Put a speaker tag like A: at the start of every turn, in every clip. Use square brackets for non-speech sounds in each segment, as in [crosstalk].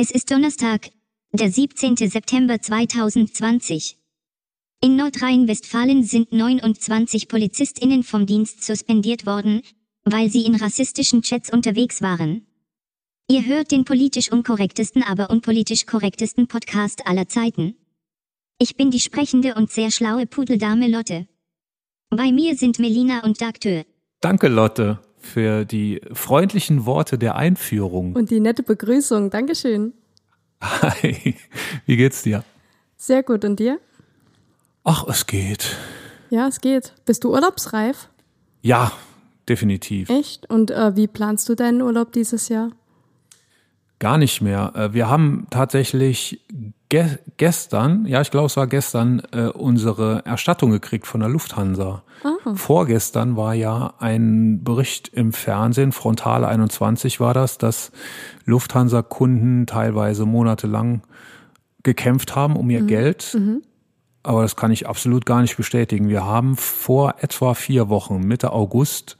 A: Es ist Donnerstag, der 17. September 2020. In Nordrhein-Westfalen sind 29 PolizistInnen vom Dienst suspendiert worden, weil sie in rassistischen Chats unterwegs waren. Ihr hört den politisch unkorrektesten, aber unpolitisch korrektesten Podcast aller Zeiten. Ich bin die sprechende und sehr schlaue Pudeldame Lotte. Bei mir sind Melina und Dagtür.
B: Danke, Lotte, für die freundlichen Worte der Einführung.
C: Und die nette Begrüßung. Dankeschön.
B: Hi, wie geht's dir?
C: Sehr gut. Und dir?
B: Ach, es geht.
C: Ja, es geht. Bist du urlaubsreif?
B: Ja, definitiv.
C: Echt? Und äh, wie planst du deinen Urlaub dieses Jahr?
B: Gar nicht mehr. Äh, wir haben tatsächlich ge gestern, ja, ich glaube, es war gestern, äh, unsere Erstattung gekriegt von der Lufthansa.
C: Ah.
B: Vorgestern war ja ein Bericht im Fernsehen, Frontale 21 war das, dass Lufthansa-Kunden teilweise monatelang gekämpft haben um ihr Geld. Aber das kann ich absolut gar nicht bestätigen. Wir haben vor etwa vier Wochen, Mitte August,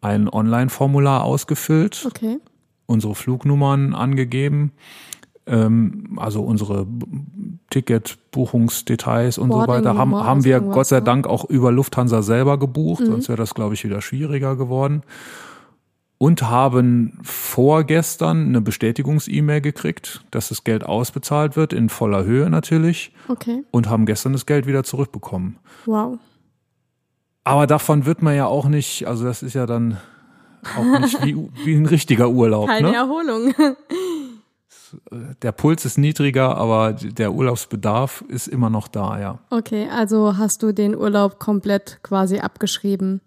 B: ein Online-Formular ausgefüllt
C: Okay.
B: Unsere Flugnummern angegeben, ähm, also unsere Ticketbuchungsdetails und so weiter, haben, haben wir Gott sei
C: ja.
B: Dank auch über Lufthansa selber gebucht,
C: Mhm.
B: sonst wäre das, glaube ich, wieder schwieriger geworden. Und haben vorgestern eine Bestätigungs-E-Mail gekriegt, dass das Geld ausbezahlt wird, in voller Höhe natürlich,
C: Okay.
B: und haben gestern das Geld wieder zurückbekommen.
C: Wow.
B: Aber davon wird man ja auch nicht, also das ist ja dann auch nicht wie, wie ein richtiger Urlaub.
C: Keine
B: ne?
C: Erholung.
B: der Puls ist niedriger, aber der Urlaubsbedarf ist immer noch da, ja.
C: Okay, also hast du den Urlaub komplett quasi abgeschrieben.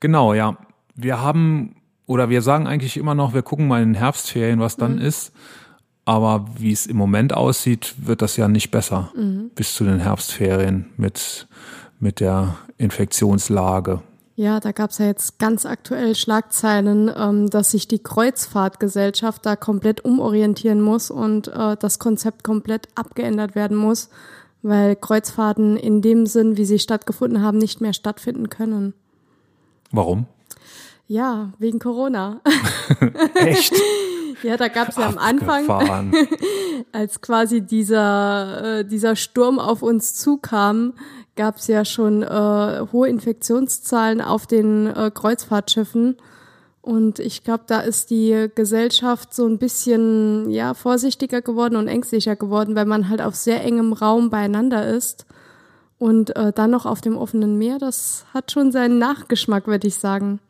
B: Genau, ja. Wir haben, oder wir sagen eigentlich immer noch, wir gucken mal in den Herbstferien, was dann ist. Aber wie es im Moment aussieht, wird das ja nicht besser bis zu den Herbstferien mit, mit der Infektionslage.
C: Ja, da gab's ja jetzt ganz aktuell Schlagzeilen, ähm, dass sich die Kreuzfahrtgesellschaft da komplett umorientieren muss und äh, das Konzept komplett abgeändert werden muss, weil Kreuzfahrten in dem Sinn, wie sie stattgefunden haben, nicht mehr stattfinden können.
B: Warum?
C: Ja, wegen Corona. [laughs]
B: Echt?
C: Ja, da gab's ja am Anfang, [laughs] als quasi dieser, äh, dieser Sturm auf uns zukam, gab's ja schon äh, hohe Infektionszahlen auf den äh, Kreuzfahrtschiffen. Und ich glaube, da ist die Gesellschaft so ein bisschen ja vorsichtiger geworden und ängstlicher geworden, weil man halt auf sehr engem Raum beieinander ist. Und äh, dann noch auf dem offenen Meer, das hat schon seinen Nachgeschmack, würde ich sagen.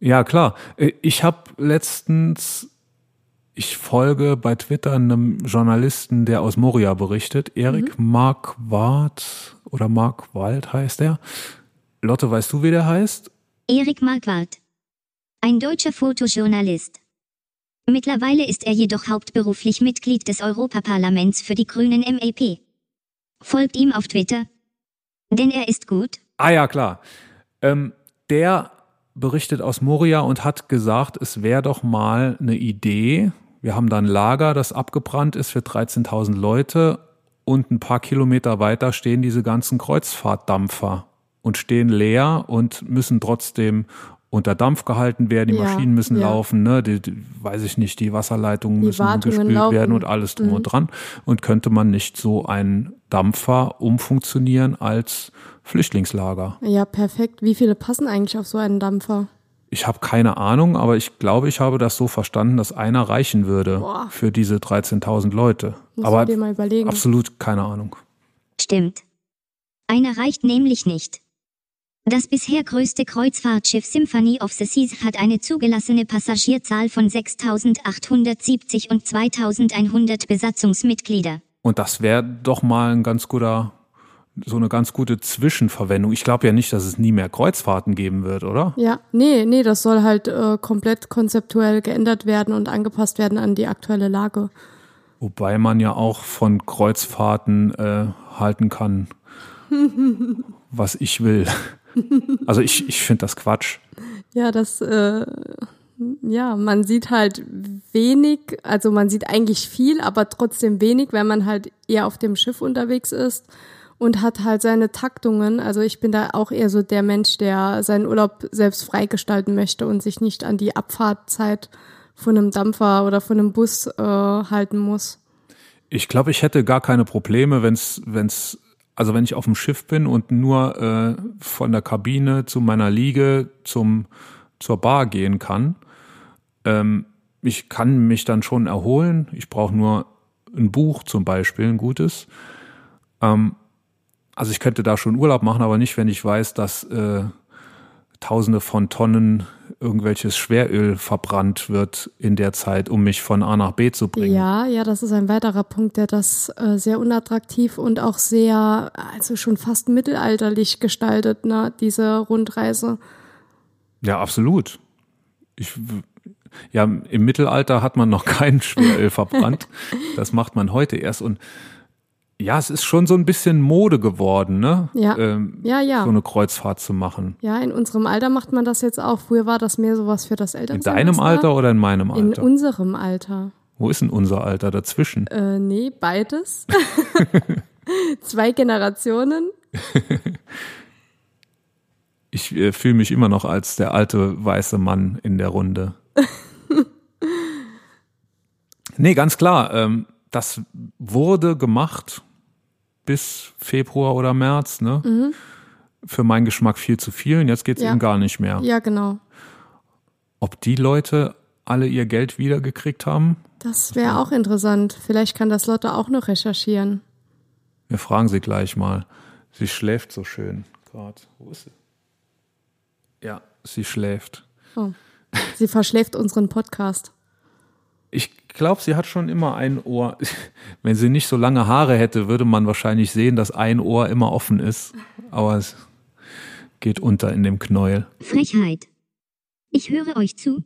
B: Ja, klar. Äh, Ich habe letztens, ich folge bei Twitter einem Journalisten, der aus Moria berichtet, Erik Marquardt oder Markwald heißt er. Lotte, weißt du, wie der heißt?
A: Erik Marquardt. Ein deutscher Fotojournalist. Mittlerweile ist er jedoch hauptberuflich Mitglied des Europaparlaments für die Grünen MAP. Folgt ihm auf Twitter. Denn er ist gut.
B: Ah ja, klar. Ähm, der berichtet aus Moria und hat gesagt, es wäre doch mal eine Idee. Wir haben da ein Lager, das abgebrannt ist für 13.000 Leute und ein paar Kilometer weiter stehen diese ganzen Kreuzfahrtdampfer und stehen leer und müssen trotzdem unter Dampf gehalten werden, die
C: Ja,
B: Maschinen müssen
C: ja.
B: laufen, ne, die, die, weiß ich nicht, die Wasserleitungen
C: Die
B: müssen
C: Wartungen
B: gespült
C: laufen.
B: werden und alles drum und dran. Und könnte man nicht so einen Dampfer umfunktionieren als Flüchtlingslager?
C: Ja, perfekt. Wie viele passen eigentlich auf so einen Dampfer?
B: Ich habe keine Ahnung, aber ich glaube, ich habe das so verstanden, dass einer reichen würde
C: Boah.
B: für diese 13.000 Leute.
C: Muss
B: aber
C: dir mal überlegen.
B: absolut keine Ahnung.
A: Stimmt. Einer reicht nämlich nicht. Das bisher größte Kreuzfahrtschiff Symphony of the Seas hat eine zugelassene Passagierzahl von 6.870 und 2.100 Besatzungsmitglieder.
B: Und das wäre doch mal ein ganz guter, so eine ganz gute Zwischenverwendung. Ich glaube ja nicht, dass es nie mehr Kreuzfahrten geben wird, oder?
C: Ja, nee, nee, das soll halt äh, komplett konzeptuell geändert werden und angepasst werden an die aktuelle Lage.
B: Wobei man ja auch von Kreuzfahrten äh, halten kann, [laughs] was ich will. Also ich, ich finde das Quatsch.
C: Ja, das, äh, ja, man sieht halt wenig, also man sieht eigentlich viel, aber trotzdem wenig, wenn man halt eher auf dem Schiff unterwegs ist und hat halt seine Taktungen. Also ich bin da auch eher so der Mensch, der seinen Urlaub selbst freigestalten möchte und sich nicht an die Abfahrtzeit von einem Dampfer oder von einem Bus äh, halten muss.
B: Ich glaube, ich hätte gar keine Probleme, wenn's, wenn's, also wenn ich auf dem Schiff bin und nur äh, von der Kabine zu meiner Liege zum zur Bar gehen kann. Ähm, ich kann mich dann schon erholen. Ich brauche nur ein Buch zum Beispiel, ein gutes. Ähm, also ich könnte da schon Urlaub machen, aber nicht, wenn ich weiß, dass äh, Tausende von Tonnen irgendwelches Schweröl verbrannt wird in der Zeit, um mich von A nach B zu bringen.
C: Ja, ja, das ist ein weiterer Punkt, der das äh, sehr unattraktiv und auch sehr, also schon fast mittelalterlich gestaltet, ne, diese Rundreise.
B: Ja, absolut. Ich, ja, im Mittelalter hat man noch [laughs] kein Schweröl verbrannt. Das macht man heute erst und ja, es ist schon so ein bisschen Mode geworden, ne?
C: Ja. Ähm, ja, ja.
B: So eine Kreuzfahrt zu machen.
C: Ja, in unserem Alter macht man das jetzt auch. Früher war das mehr sowas für das Elternsemester.
B: In deinem Alter oder in meinem Alter?
C: In unserem Alter.
B: Wo ist denn unser Alter dazwischen?
C: Äh, nee, beides. [laughs] Zwei Generationen. [laughs]
B: ich äh, fühle mich immer noch als der alte weiße Mann in der Runde. [laughs] nee, ganz klar. Ähm, das wurde gemacht bis Februar oder März, ne? Mhm. Für meinen Geschmack viel zu viel und jetzt geht's ja. eben gar nicht mehr.
C: Ja, genau.
B: Ob die Leute alle ihr Geld wiedergekriegt haben?
C: Das wäre auch interessant. Vielleicht kann das Lotte auch noch recherchieren.
B: Wir fragen sie gleich mal. Sie schläft so schön gerade. Wo ist sie? Ja, sie schläft.
C: Oh. Sie verschläft unseren Podcast.
B: Ich glaube, sie hat schon immer ein Ohr. [laughs] Wenn sie nicht so lange Haare hätte, würde man wahrscheinlich sehen, dass ein Ohr immer offen ist. Aber es geht unter in dem Knäuel.
A: Frechheit. Ich höre euch zu.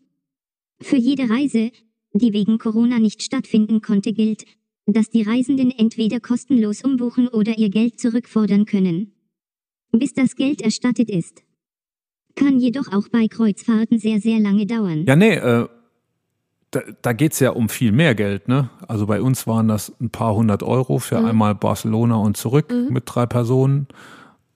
A: Für jede Reise, die wegen Corona nicht stattfinden konnte, gilt, dass die Reisenden entweder kostenlos umbuchen oder ihr Geld zurückfordern können. Bis das Geld erstattet ist. Kann jedoch auch bei Kreuzfahrten sehr, sehr lange dauern.
B: Ja, nee, äh, da, da geht es ja um viel mehr Geld, ne? Also bei uns waren das ein paar hundert Euro für mhm. einmal Barcelona und zurück mhm. mit drei Personen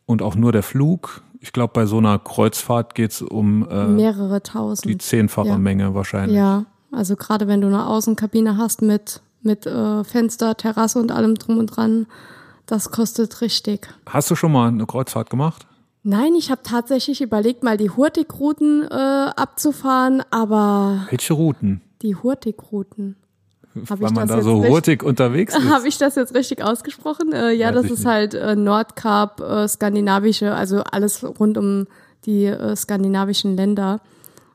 B: und auch nur der Flug. Ich glaube, bei so einer Kreuzfahrt geht es um
C: äh, mehrere tausend.
B: Die zehnfache ja. Menge wahrscheinlich.
C: Ja, also gerade wenn du eine Außenkabine hast mit, mit äh, Fenster, Terrasse und allem drum und dran, das kostet richtig.
B: Hast du schon mal eine Kreuzfahrt gemacht?
C: Nein, ich habe tatsächlich überlegt, mal die Hurtigruten äh, abzufahren, aber.
B: Welche Routen?
C: Die Hurtigruten.
B: Hab Weil man da so hurtig unterwegs [laughs] ist.
C: Habe ich das jetzt richtig ausgesprochen? Äh, ja, Weiß das ist nicht. halt äh, Nordkap, äh, skandinavische, also alles rund um die äh, skandinavischen Länder.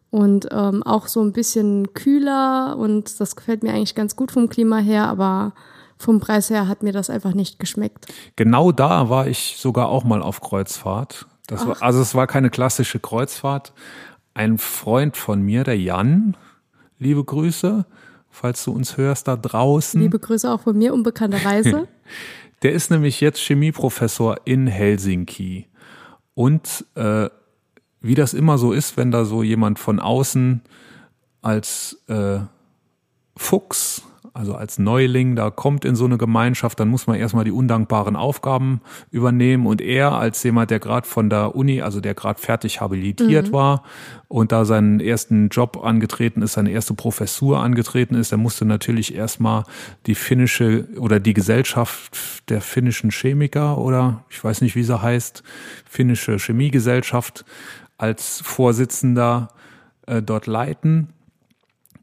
C: Und ähm, auch so ein bisschen kühler und das gefällt mir eigentlich ganz gut vom Klima her, aber vom Preis her hat mir das einfach nicht geschmeckt.
B: Genau da war ich sogar auch mal auf Kreuzfahrt. Das war, also es war keine klassische Kreuzfahrt. Ein Freund von mir, der Jan, liebe Grüße, falls du uns hörst da draußen.
C: Liebe Grüße auch von mir unbekannterweise. [laughs]
B: der ist nämlich jetzt Chemieprofessor in Helsinki. Und äh, wie das immer so ist, wenn da so jemand von außen als äh, Fuchs also als Neuling da kommt in so eine Gemeinschaft, dann muss man erstmal die undankbaren Aufgaben übernehmen. Und er als jemand, der gerade von der Uni, also der gerade fertig habilitiert mhm. war und da seinen ersten Job angetreten ist, seine erste Professur angetreten ist, der musste natürlich erstmal die finnische oder die Gesellschaft der finnischen Chemiker oder ich weiß nicht, wie sie heißt, finnische Chemiegesellschaft als Vorsitzender äh, dort leiten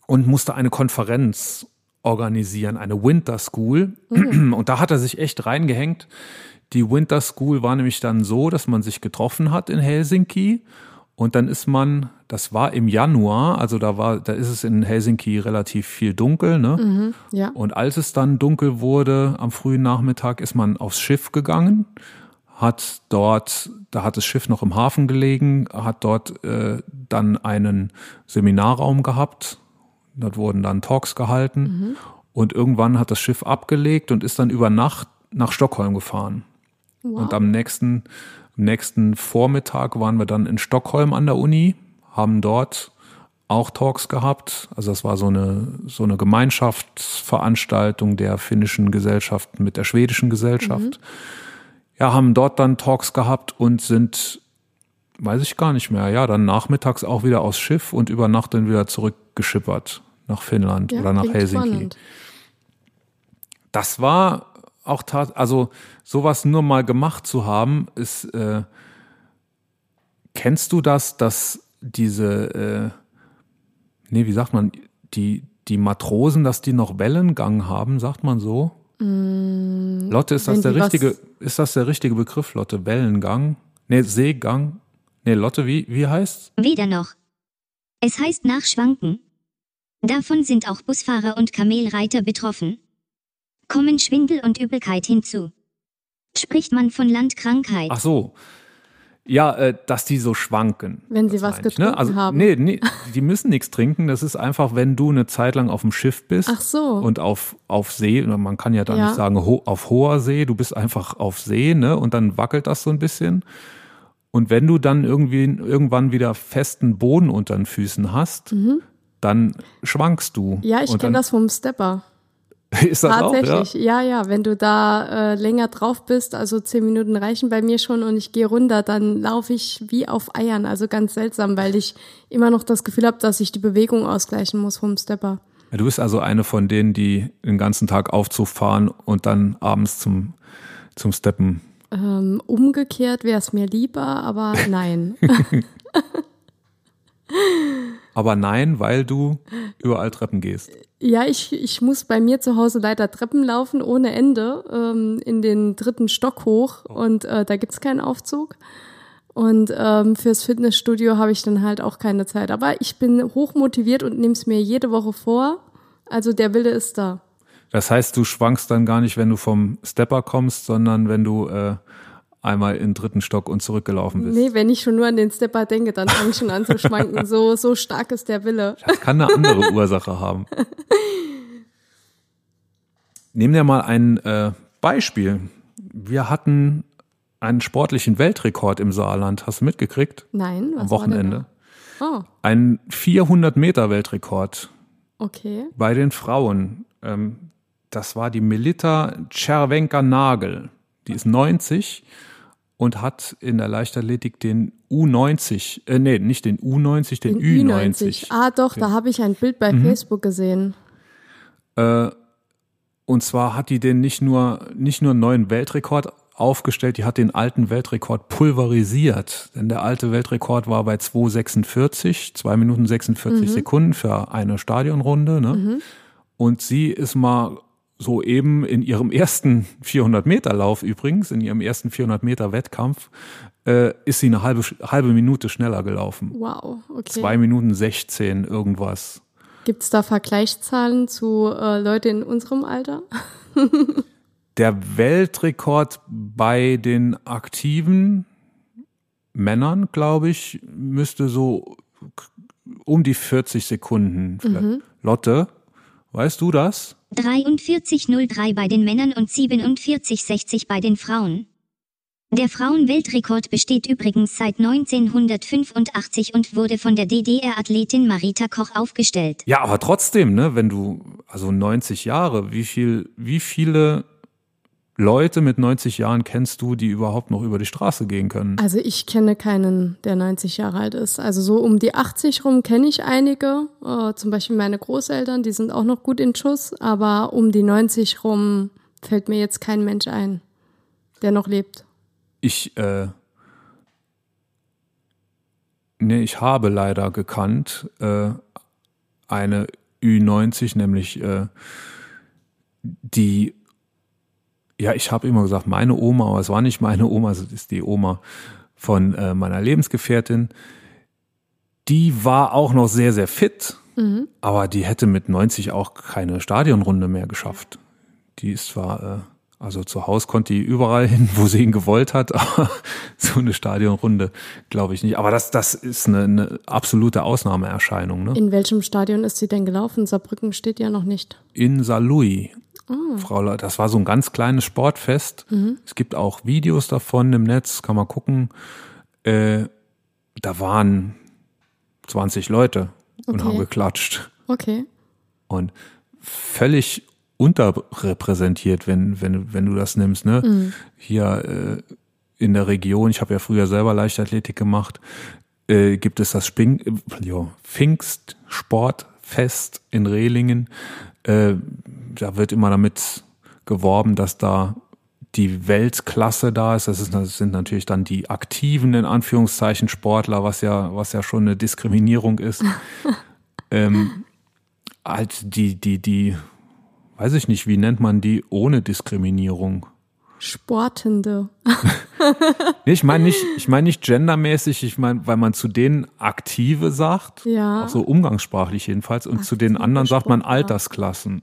B: und musste eine Konferenz organisieren, eine Winter School. Mhm. Und da hat er sich echt reingehängt. Die Winter School war nämlich dann so, dass man sich getroffen hat in Helsinki und dann ist man, das war im Januar, also da war, da ist es in Helsinki relativ viel dunkel, ne? Mhm, ja. Und als es dann dunkel wurde am frühen Nachmittag, ist man aufs Schiff gegangen, hat dort, da hat das Schiff noch im Hafen gelegen, hat dort äh, dann einen Seminarraum gehabt, Dort wurden dann Talks gehalten mhm. und irgendwann hat das Schiff abgelegt und ist dann über Nacht nach Stockholm gefahren. Wow. Und am nächsten, am nächsten Vormittag waren wir dann in Stockholm an der Uni, haben dort auch Talks gehabt. Also das war so eine, so eine Gemeinschaftsveranstaltung der finnischen Gesellschaft mit der schwedischen Gesellschaft. Mhm. Ja, haben dort dann Talks gehabt und sind, weiß ich gar nicht mehr, ja, dann nachmittags auch wieder aufs Schiff und über Nacht dann wieder zurückgeschippert nach Finnland
C: Ja,
B: oder nach Helsinki.
C: spannend.
B: Das war auch tat, also sowas nur mal gemacht zu haben, ist, äh, kennst du das, dass diese, äh, nee, wie sagt man, die, die Matrosen, dass die noch Wellengang haben, sagt man so? Lotte, ist das
C: Mm,
B: der
C: die was-
B: richtige, ist das der richtige Begriff, Lotte? Wellengang? Nee, Seegang? Nee, Lotte, wie, wie heißt's?
A: Weder noch. Es heißt Nachschwanken. Davon sind auch Busfahrer und Kamelreiter betroffen. Kommen Schwindel und Übelkeit hinzu. Spricht man von Landkrankheit.
B: Ach so. Ja, äh, dass die so schwanken.
C: Wenn sie was
B: ich,
C: getrunken
B: ne? also,
C: haben.
B: Nee, nee, die müssen nichts trinken. Das ist einfach, wenn du eine Zeit lang auf dem Schiff bist
C: Ach so.
B: und auf, auf See, oder man kann ja da
C: Ja.
B: nicht sagen ho auf hoher See, du bist einfach auf See, ne? Und dann wackelt das so ein bisschen. Und wenn du dann irgendwie irgendwann wieder festen Boden unter den Füßen hast, dann schwankst du.
C: Ja, ich kenne das vom Stepper. [laughs]
B: Ist das auch, ja?
C: Tatsächlich, ja? ja, Wenn du da äh, länger drauf bist, also zehn Minuten reichen bei mir schon und ich gehe runter, dann laufe ich wie auf Eiern. Also ganz seltsam, weil ich immer noch das Gefühl habe, dass ich die Bewegung ausgleichen muss vom Stepper.
B: Ja, Du bist also eine von denen, die den ganzen Tag Aufzug fahren und dann abends zum, zum Steppen.
C: Ähm, umgekehrt wäre es mir lieber, aber nein. [laughs] [laughs]
B: Aber nein, weil du überall Treppen gehst.
C: ja, ich, ich muss bei mir zu Hause leider Treppen laufen ohne Ende ähm, in den dritten Stock hoch und äh, da gibt's keinen Aufzug. Und ähm, fürs Fitnessstudio habe ich dann halt auch keine Zeit. Aber ich bin hoch motiviert und nehme es mir jede Woche vor. Also der Wille ist da.
B: Das heißt, du schwankst dann gar nicht, wenn du vom Stepper kommst, sondern wenn du äh, einmal in den dritten Stock und zurückgelaufen bist.
C: Nee, wenn ich schon nur an den Stepper denke, dann fange ich schon an zu schwanken. So, so stark ist der Wille.
B: Das kann eine andere Ursache haben. Nehmen wir mal ein äh, Beispiel. Wir hatten einen sportlichen Weltrekord im Saarland. Hast du mitgekriegt?
C: Nein, was
B: Am
C: war denn
B: Wochenende.
C: Oh,
B: Ein 400 Meter Weltrekord
C: okay.
B: bei den Frauen. Ähm, das war die Melita Czerwenka-Nagel. Die ist 90 und hat in der Leichtathletik den U90, äh, nee, nicht den U90, den,
C: Den
B: Ü90.
C: Ah, doch, da habe ich ein Bild bei
B: Mhm.
C: Facebook gesehen.
B: Äh, und zwar hat die den nicht nur, nicht nur einen neuen Weltrekord aufgestellt, die hat den alten Weltrekord pulverisiert. Denn der alte Weltrekord war bei 2,46, 2 Minuten 46 Sekunden für eine Stadionrunde. Ne? Und sie ist mal so eben in ihrem ersten 400 Meter Lauf übrigens, in ihrem ersten 400 Meter Wettkampf, äh, ist sie eine halbe, halbe Minute schneller gelaufen.
C: Wow, okay.
B: Zwei Minuten 16 irgendwas.
C: Gibt's da Vergleichszahlen zu äh, Leute in unserem Alter? [laughs]
B: Der Weltrekord bei den aktiven Männern, glaube ich, müsste so um die 40 Sekunden. vielleicht. Lotte, weißt du das?
A: 43,03 bei den Männern und 47,60 bei den Frauen. Der Frauenweltrekord besteht übrigens seit 1985 und wurde von der DDR-Athletin Marita Koch aufgestellt.
B: Ja, aber trotzdem, ne, wenn du, also 90 Jahre, wie viel, wie viele Leute mit 90 Jahren kennst du, die überhaupt noch über die Straße gehen können?
C: Also ich kenne keinen, der 90 Jahre alt ist. Also so um die 80 rum kenne ich einige. Äh, zum Beispiel meine Großeltern, die sind auch noch gut in Schuss. Aber um die 90 rum fällt mir jetzt kein Mensch ein, der noch lebt.
B: Ich, äh, nee, ich habe leider gekannt, äh, eine Ü90, nämlich äh, die, ja, ich habe immer gesagt, meine Oma, aber es war nicht meine Oma, es ist die Oma von äh, meiner Lebensgefährtin. Die war auch noch sehr, sehr fit, aber die hätte mit 90 auch keine Stadionrunde mehr geschafft. Die ist zwar, äh, also zu Hause konnte die überall hin, wo sie ihn gewollt hat, [laughs] aber so eine Stadionrunde glaube ich nicht. Aber das, das ist eine, eine absolute Ausnahmeerscheinung. Ne?
C: In welchem Stadion ist sie denn gelaufen? Saarbrücken steht ja noch nicht.
B: In Saarlouis. Frau Le das war so ein ganz kleines Sportfest. Es gibt auch Videos davon im Netz, kann man gucken. Äh, da waren 20 Leute und
C: Okay.
B: haben geklatscht.
C: Okay.
B: und völlig unterrepräsentiert, wenn, wenn, wenn du das nimmst. Ne? Hier äh, in der Region, ich habe ja früher selber Leichtathletik gemacht, äh, gibt es das Sping, äh, jo, Fest in Rehlingen. Äh, da wird immer damit geworben, dass da die Weltklasse da ist. Das, ist. das sind natürlich dann die aktiven, in Anführungszeichen, Sportler, was ja, was ja schon eine Diskriminierung ist. [laughs] ähm, halt die, die, die, weiß ich nicht, wie nennt man die ohne Diskriminierung?
C: Sportende. [laughs]
B: nee, ich meine nicht, ich meine nicht gendermäßig, ich meine, weil man zu denen Aktive sagt,
C: ja.
B: auch so umgangssprachlich jedenfalls, und Aktive zu den anderen sagt man Altersklassen.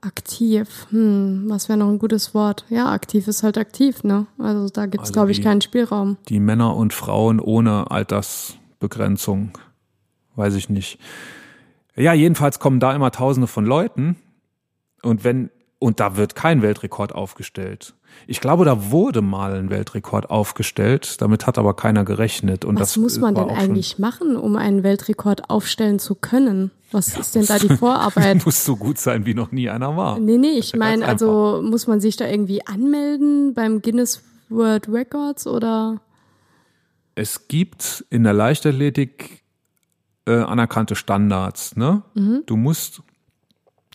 C: Aktiv, hm, was wäre noch ein gutes Wort? Ja, aktiv ist halt aktiv, ne? Also da gibt es, also glaube ich, keinen Spielraum.
B: Die Männer und Frauen ohne Altersbegrenzung, weiß ich nicht. Ja, jedenfalls kommen da immer Tausende von Leuten. Und wenn, und da wird kein Weltrekord aufgestellt. Ich glaube, da wurde mal ein Weltrekord aufgestellt, damit hat aber keiner gerechnet. Und
C: Was
B: das
C: muss man denn eigentlich machen, um einen Weltrekord aufstellen zu können? Was ja, ist denn da die [laughs] Vorarbeit?
B: muss so gut sein, wie noch nie einer war.
C: Nee, nee, ich meine, also muss man sich da irgendwie anmelden beim Guinness World Records oder?
B: Es gibt in der Leichtathletik äh, anerkannte Standards. Ne? Mhm. Du musst,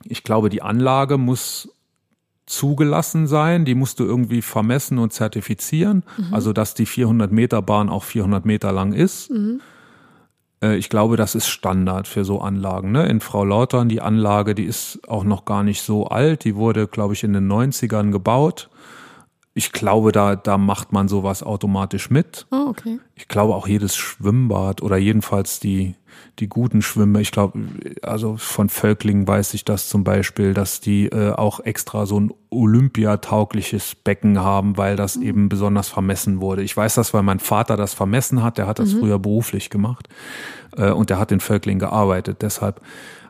B: ich glaube, die Anlage muss zugelassen sein, die musst du irgendwie vermessen und zertifizieren, mhm. also dass die 400 Meter Bahn auch 400 Meter lang ist. Mhm. Äh, ich glaube, das ist Standard für so Anlagen. Ne? In Frau Lautern, die Anlage, die ist auch noch gar nicht so alt, die wurde, glaube ich, in den 90ern gebaut ich glaube, da, da macht man sowas automatisch mit.
C: Oh, okay.
B: Ich glaube auch jedes Schwimmbad oder jedenfalls die, die guten Schwimmer. Ich glaube, also von Völklingen weiß ich das zum Beispiel, dass die äh, auch extra so ein olympiataugliches Becken haben, weil das mhm. eben besonders vermessen wurde. Ich weiß das, weil mein Vater das vermessen hat. Der hat das mhm. früher beruflich gemacht äh, und der hat in Völklingen gearbeitet. Deshalb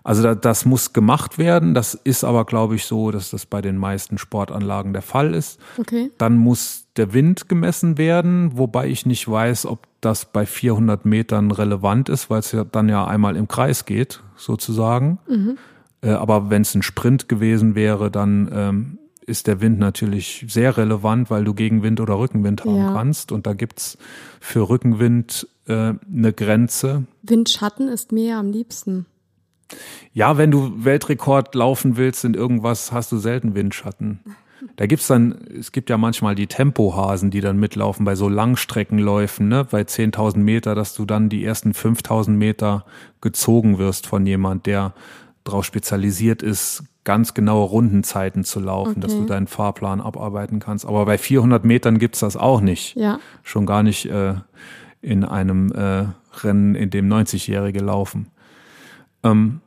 B: also da, das muss gemacht werden. Das ist aber, glaube ich, so, dass das bei den meisten Sportanlagen der Fall ist.
C: Okay.
B: Dann muss der Wind gemessen werden, wobei ich nicht weiß, ob das bei 400 Metern relevant ist, weil es ja dann ja einmal im Kreis geht, sozusagen. Mhm. Äh, aber wenn es ein Sprint gewesen wäre, dann ähm, ist der Wind natürlich sehr relevant, weil du Gegenwind oder Rückenwind haben ja. kannst. Und da gibt's für Rückenwind äh, eine Grenze.
C: Windschatten ist mir am liebsten.
B: Ja, wenn du Weltrekord laufen willst in irgendwas, hast du selten Windschatten. Da gibt's dann, es gibt ja manchmal die Tempohasen, die dann mitlaufen bei so Langstreckenläufen, ne, bei 10.000 Meter, dass du dann die ersten 5.000 Meter gezogen wirst von jemand, der darauf spezialisiert ist, ganz genaue Rundenzeiten zu laufen, okay. dass du deinen Fahrplan abarbeiten kannst. Aber bei 400 Metern gibt's das auch nicht.
C: Ja.
B: Schon gar nicht äh, in einem äh, Rennen, in dem 90-Jährige laufen. Ähm,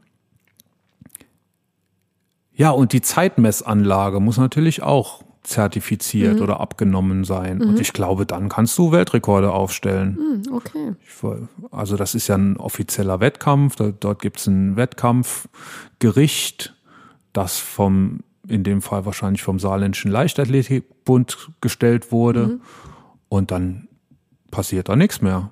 B: ja, und die Zeitmessanlage muss natürlich auch zertifiziert mhm. oder abgenommen sein. Mhm. Und ich glaube, dann kannst du Weltrekorde aufstellen.
C: Mhm, okay.
B: also das ist ja ein offizieller Wettkampf. dort gibt es ein Wettkampfgericht, das vom, in dem Fall wahrscheinlich vom Saarländischen Leichtathletikbund gestellt wurde. Mhm. Und dann passiert da nichts mehr.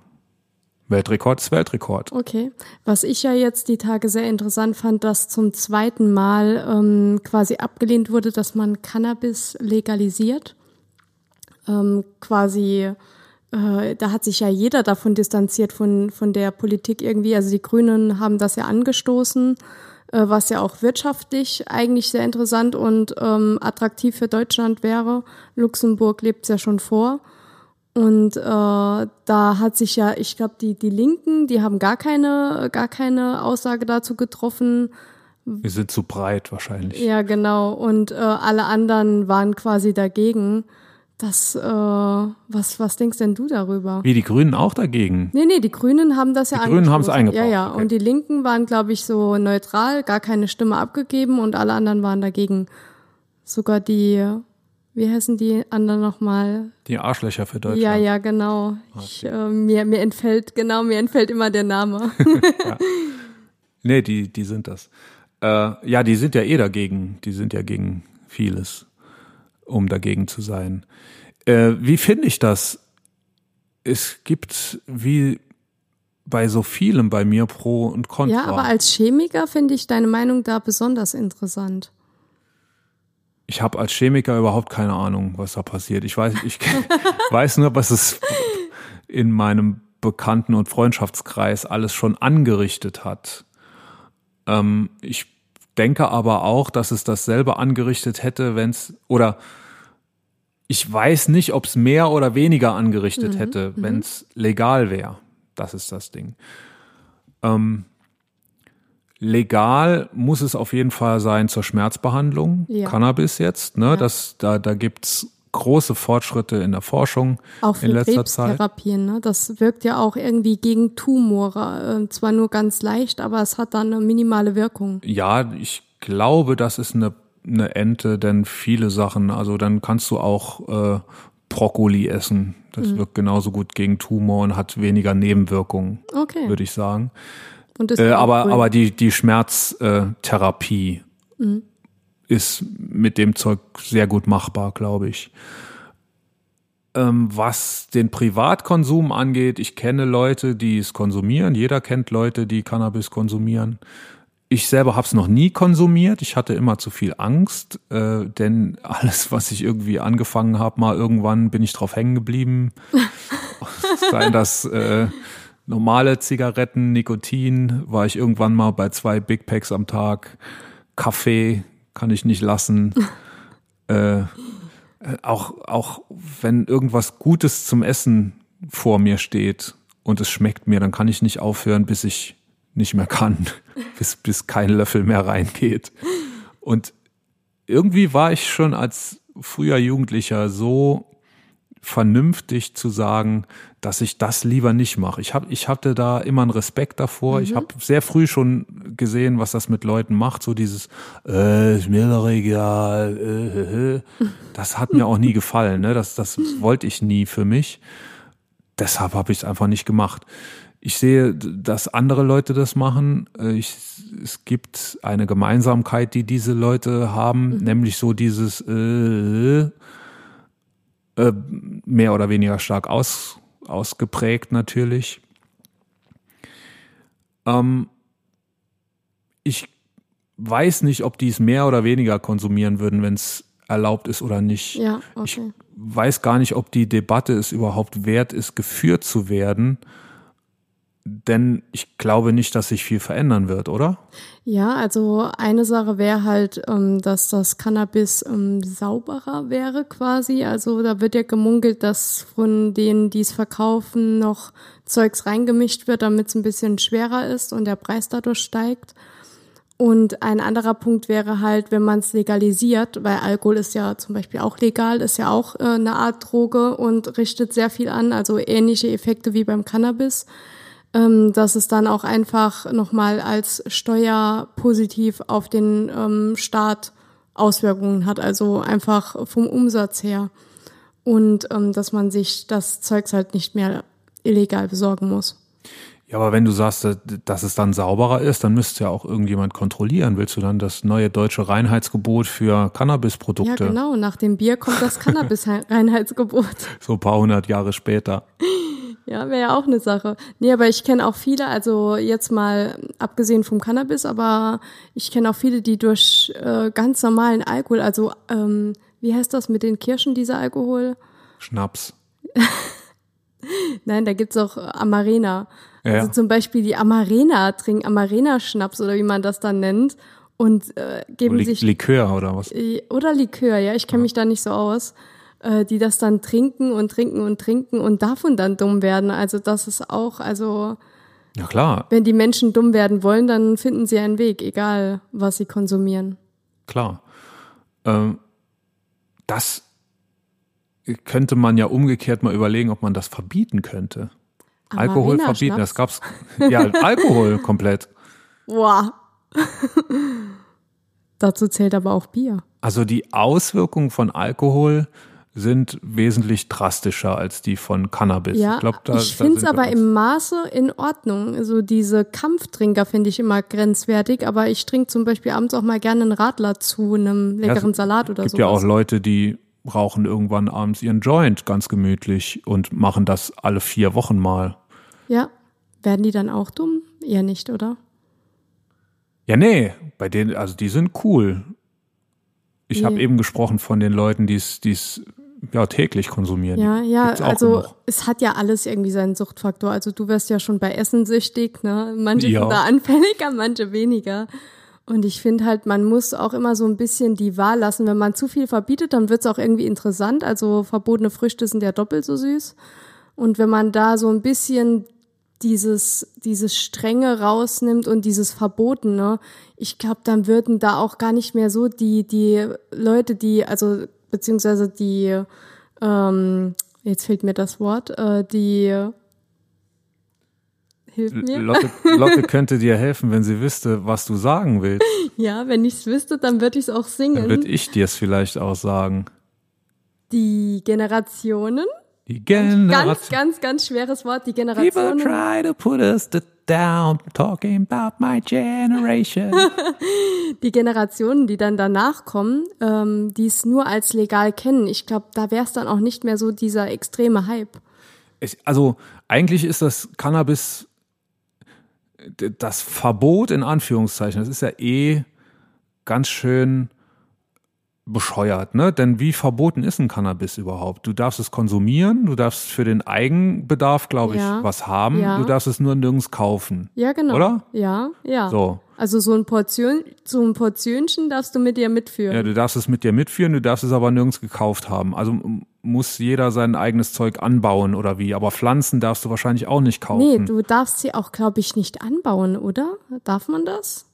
B: Weltrekord ist Weltrekord.
C: Okay. Was ich ja jetzt die Tage sehr interessant fand, dass zum zweiten Mal ähm, quasi abgelehnt wurde, dass man Cannabis legalisiert. Ähm, quasi, äh, da hat sich ja jeder davon distanziert von, von der Politik irgendwie. Also die Grünen haben das ja angestoßen, äh, was ja auch wirtschaftlich eigentlich sehr interessant und ähm, attraktiv für Deutschland wäre. Luxemburg lebt es ja schon vor. Und äh, da hat sich ja, ich glaube, die, die Linken, die haben gar keine, gar keine Aussage dazu getroffen.
B: Wir sind zu breit wahrscheinlich.
C: Ja, genau. Und äh, alle anderen waren quasi dagegen. Das, äh, was, was denkst denn du darüber?
B: Wie die Grünen auch dagegen?
C: Nee, nee, die Grünen haben das ja
B: Die Grünen haben es eingebaut.
C: Ja, ja. Okay. Und die Linken waren, glaube ich, so neutral, gar keine Stimme abgegeben und alle anderen waren dagegen. Sogar die wie heißen die anderen nochmal?
B: Die Arschlöcher für Deutschland.
C: Ja, ja, genau. Okay. Ich, äh, mir, mir entfällt, genau, mir entfällt immer der Name. [laughs]
B: ja. Nee, die, die sind das. Äh, ja, die sind ja eh dagegen. Die sind ja gegen vieles, um dagegen zu sein. Äh, wie finde ich das? Es gibt wie bei so vielem bei mir Pro und Contra.
C: Ja, aber als Chemiker finde ich deine Meinung da besonders interessant
B: ich habe als Chemiker überhaupt keine Ahnung, was da passiert. Ich weiß, ich [laughs] weiß nur, was es in meinem Bekannten- und Freundschaftskreis alles schon angerichtet hat. Ähm, ich denke aber auch, dass es dasselbe angerichtet hätte, wenn es oder ich weiß nicht, ob es mehr oder weniger angerichtet
C: Mhm,
B: hätte, wenn es legal wäre. Das ist das Ding. Ähm, legal muss es auf jeden Fall sein zur Schmerzbehandlung.
C: Ja.
B: Cannabis jetzt, ne? Das, da, da gibt's große Fortschritte in der Forschung
C: Auch für
B: in letzter Zeit.
C: Krebstherapien, ne? Das wirkt ja auch irgendwie gegen Tumore. Äh, zwar nur ganz leicht, aber es hat dann eine minimale Wirkung.
B: Ja, ich glaube, das ist eine, eine Ente, denn viele Sachen, also dann kannst du auch äh, Brokkoli essen. Das
C: Mhm.
B: wirkt genauso gut gegen Tumor und hat weniger Nebenwirkungen,
C: Okay.
B: würde ich sagen.
C: Und ist
B: Äh, aber, aber die, die Schmerztherapie
C: Mhm.
B: ist mit dem Zeug sehr gut machbar, glaube ich. Ähm, was den Privatkonsum angeht, ich kenne Leute, die es konsumieren. Jeder kennt Leute, die Cannabis konsumieren. Ich selber habe es noch nie konsumiert. Ich hatte immer zu viel Angst, äh, denn alles, was ich irgendwie angefangen habe, mal irgendwann bin ich drauf hängen geblieben. [laughs] Seien das äh, normale Zigaretten, Nikotin, war ich irgendwann mal bei zwei Big Packs am Tag. Kaffee kann ich nicht lassen. [laughs] äh, auch, auch wenn irgendwas Gutes zum Essen vor mir steht und es schmeckt mir, dann kann ich nicht aufhören, bis ich nicht mehr kann, [laughs] bis, bis kein Löffel mehr reingeht. Und irgendwie war ich schon als früher Jugendlicher so vernünftig zu sagen, dass ich das lieber nicht mache. Ich hab, ich hatte da immer einen Respekt davor. Ich habe sehr früh schon gesehen, was das mit Leuten macht. So dieses, äh, ist mir doch egal. Äh, äh, äh. [laughs] Das hat mir auch nie gefallen. Ne? Das, das wollte ich nie für mich. Deshalb habe ich es einfach nicht gemacht. Ich sehe, dass andere Leute das machen. Äh, Ich, es gibt eine Gemeinsamkeit, die diese Leute haben, nämlich so dieses äh, äh, mehr oder weniger stark aus, ausgeprägt natürlich. Ähm, ich weiß nicht, ob die es mehr oder weniger konsumieren würden, wenn es erlaubt ist oder nicht.
C: Ja,
B: Ich
C: okay.
B: weiß gar nicht, ob die Debatte es überhaupt wert ist, geführt zu werden. Denn ich glaube nicht, dass sich viel verändern wird, oder?
C: Ja, also eine Sache wäre halt, ähm, dass das Cannabis ähm, sauberer wäre quasi. Also da wird ja gemunkelt, dass von denen, die es verkaufen, noch Zeugs reingemischt wird, damit es ein bisschen schwerer ist und der Preis dadurch steigt. Und ein anderer Punkt wäre halt, wenn man es legalisiert, weil Alkohol ist ja zum Beispiel auch legal, ist ja auch äh, eine Art Droge und richtet sehr viel an, also ähnliche Effekte wie beim Cannabis ähm, dass es dann auch einfach nochmal als Steuer positiv auf den ähm, Staat Auswirkungen hat, also einfach vom Umsatz her. Und ähm, dass man sich das Zeugs halt nicht mehr illegal besorgen muss.
B: Ja, aber wenn du sagst, dass es dann sauberer ist, dann müsste ja auch irgendjemand kontrollieren. Willst du dann das neue deutsche Reinheitsgebot für Cannabisprodukte?
C: Ja, genau. Nach dem Bier kommt das [laughs] Cannabis-Reinheitsgebot.
B: So ein paar hundert Jahre später.
C: Ja, wäre ja auch eine Sache. Nee, aber ich kenne auch viele, also jetzt mal abgesehen vom Cannabis, aber ich kenne auch viele, die durch äh, ganz normalen Alkohol, also ähm, wie heißt das mit den Kirschen, dieser Alkohol?
B: Schnaps. [laughs]
C: Nein, da gibt's auch Amarena.
B: Ja,
C: Also
B: ja.
C: zum Beispiel die Amarena trinken, Amarena-Schnaps oder wie man das dann nennt und äh, geben
B: Li
C: sich
B: Likör oder was?
C: Oder Likör, ja, ich kenne mich da nicht so aus, äh, die das dann trinken und trinken und trinken und davon dann dumm werden. Also das ist auch, also
B: Ja klar,
C: wenn die Menschen dumm werden wollen, dann finden sie einen Weg, egal was sie konsumieren.
B: klar. Ähm, das könnte man ja umgekehrt mal überlegen, ob man das verbieten könnte. Alkohol verbieten, das
C: Amarena-Schnaps?
B: gab's. [laughs] Ja, Alkohol komplett.
C: Boah. [laughs] Dazu zählt aber auch Bier.
B: Also die Auswirkungen von Alkohol sind wesentlich drastischer als die von Cannabis.
C: Ja,
B: ich, glaub, da,
C: ich finde es aber im Maße in Ordnung. Also diese Kampftrinker finde ich immer grenzwertig, aber ich trinke zum Beispiel abends auch mal gerne einen Radler zu einem leckeren
B: es
C: Salat oder
B: gibt
C: so.
B: ja auch Leute, die rauchen irgendwann abends ihren Joint ganz gemütlich und machen das alle vier Wochen mal.
C: Ja. Werden die dann auch dumm? Eher nicht, oder?
B: Ja, nee, bei denen, also die sind cool. Ich habe eben gesprochen von den Leuten, die es die es ja täglich konsumieren.
C: Ja, ja, also
B: genug.
C: es hat ja alles irgendwie seinen Suchtfaktor. Also du wirst ja schon bei Essen süchtig, ne? Manche
B: Ja.
C: sind da anfälliger, manche weniger. Und ich finde halt, man muss auch immer so ein bisschen die Wahl lassen. Wenn man zu viel verbietet, dann wird es auch irgendwie interessant. Also verbotene Früchte sind ja doppelt so süß. Und wenn man da so ein bisschen dieses, dieses Strenge rausnimmt und dieses Verbotene, ich glaube, dann würden da auch gar nicht mehr so die, die Leute, die, also beziehungsweise die, ähm, jetzt fehlt mir das Wort, äh, die, hilf mir.
B: Lotte, Lotte [laughs] könnte dir helfen, wenn sie wüsste, was du sagen willst.
C: Ja, wenn ich's wüsste, dann würde ich's auch
B: Dann würde
C: singen.
B: ich dir es vielleicht auch sagen.
C: Die Generationen,
B: Die
C: ganz,
B: Generation.
C: ganz, ganz schweres Wort, die
B: People
C: Generationen.
B: try to put us down, talking about my generation. [laughs]
C: die Generationen, die dann danach kommen, ähm, die es nur als legal kennen, ich glaube, da wäre es dann auch nicht mehr so dieser extreme Hype.
B: Ich, also eigentlich ist das Cannabis das Verbot in Anführungszeichen. Das ist ja eh ganz schön bescheuert, ne? Denn wie verboten ist ein Cannabis überhaupt? Du darfst es konsumieren, du darfst für den Eigenbedarf, glaube ich,
C: Ja.
B: was haben.
C: Ja.
B: Du darfst es nur nirgends kaufen.
C: Ja, genau.
B: Oder?
C: Ja, ja.
B: So.
C: Also so ein Portion, so ein Portionchen darfst du mit dir mitführen.
B: Ja, du darfst es mit dir mitführen, du darfst es aber nirgends gekauft haben. Also muss jeder sein eigenes Zeug anbauen oder wie. Aber Pflanzen darfst du wahrscheinlich auch nicht kaufen.
C: nee, du darfst sie auch, glaube ich, nicht anbauen, oder? Darf man das?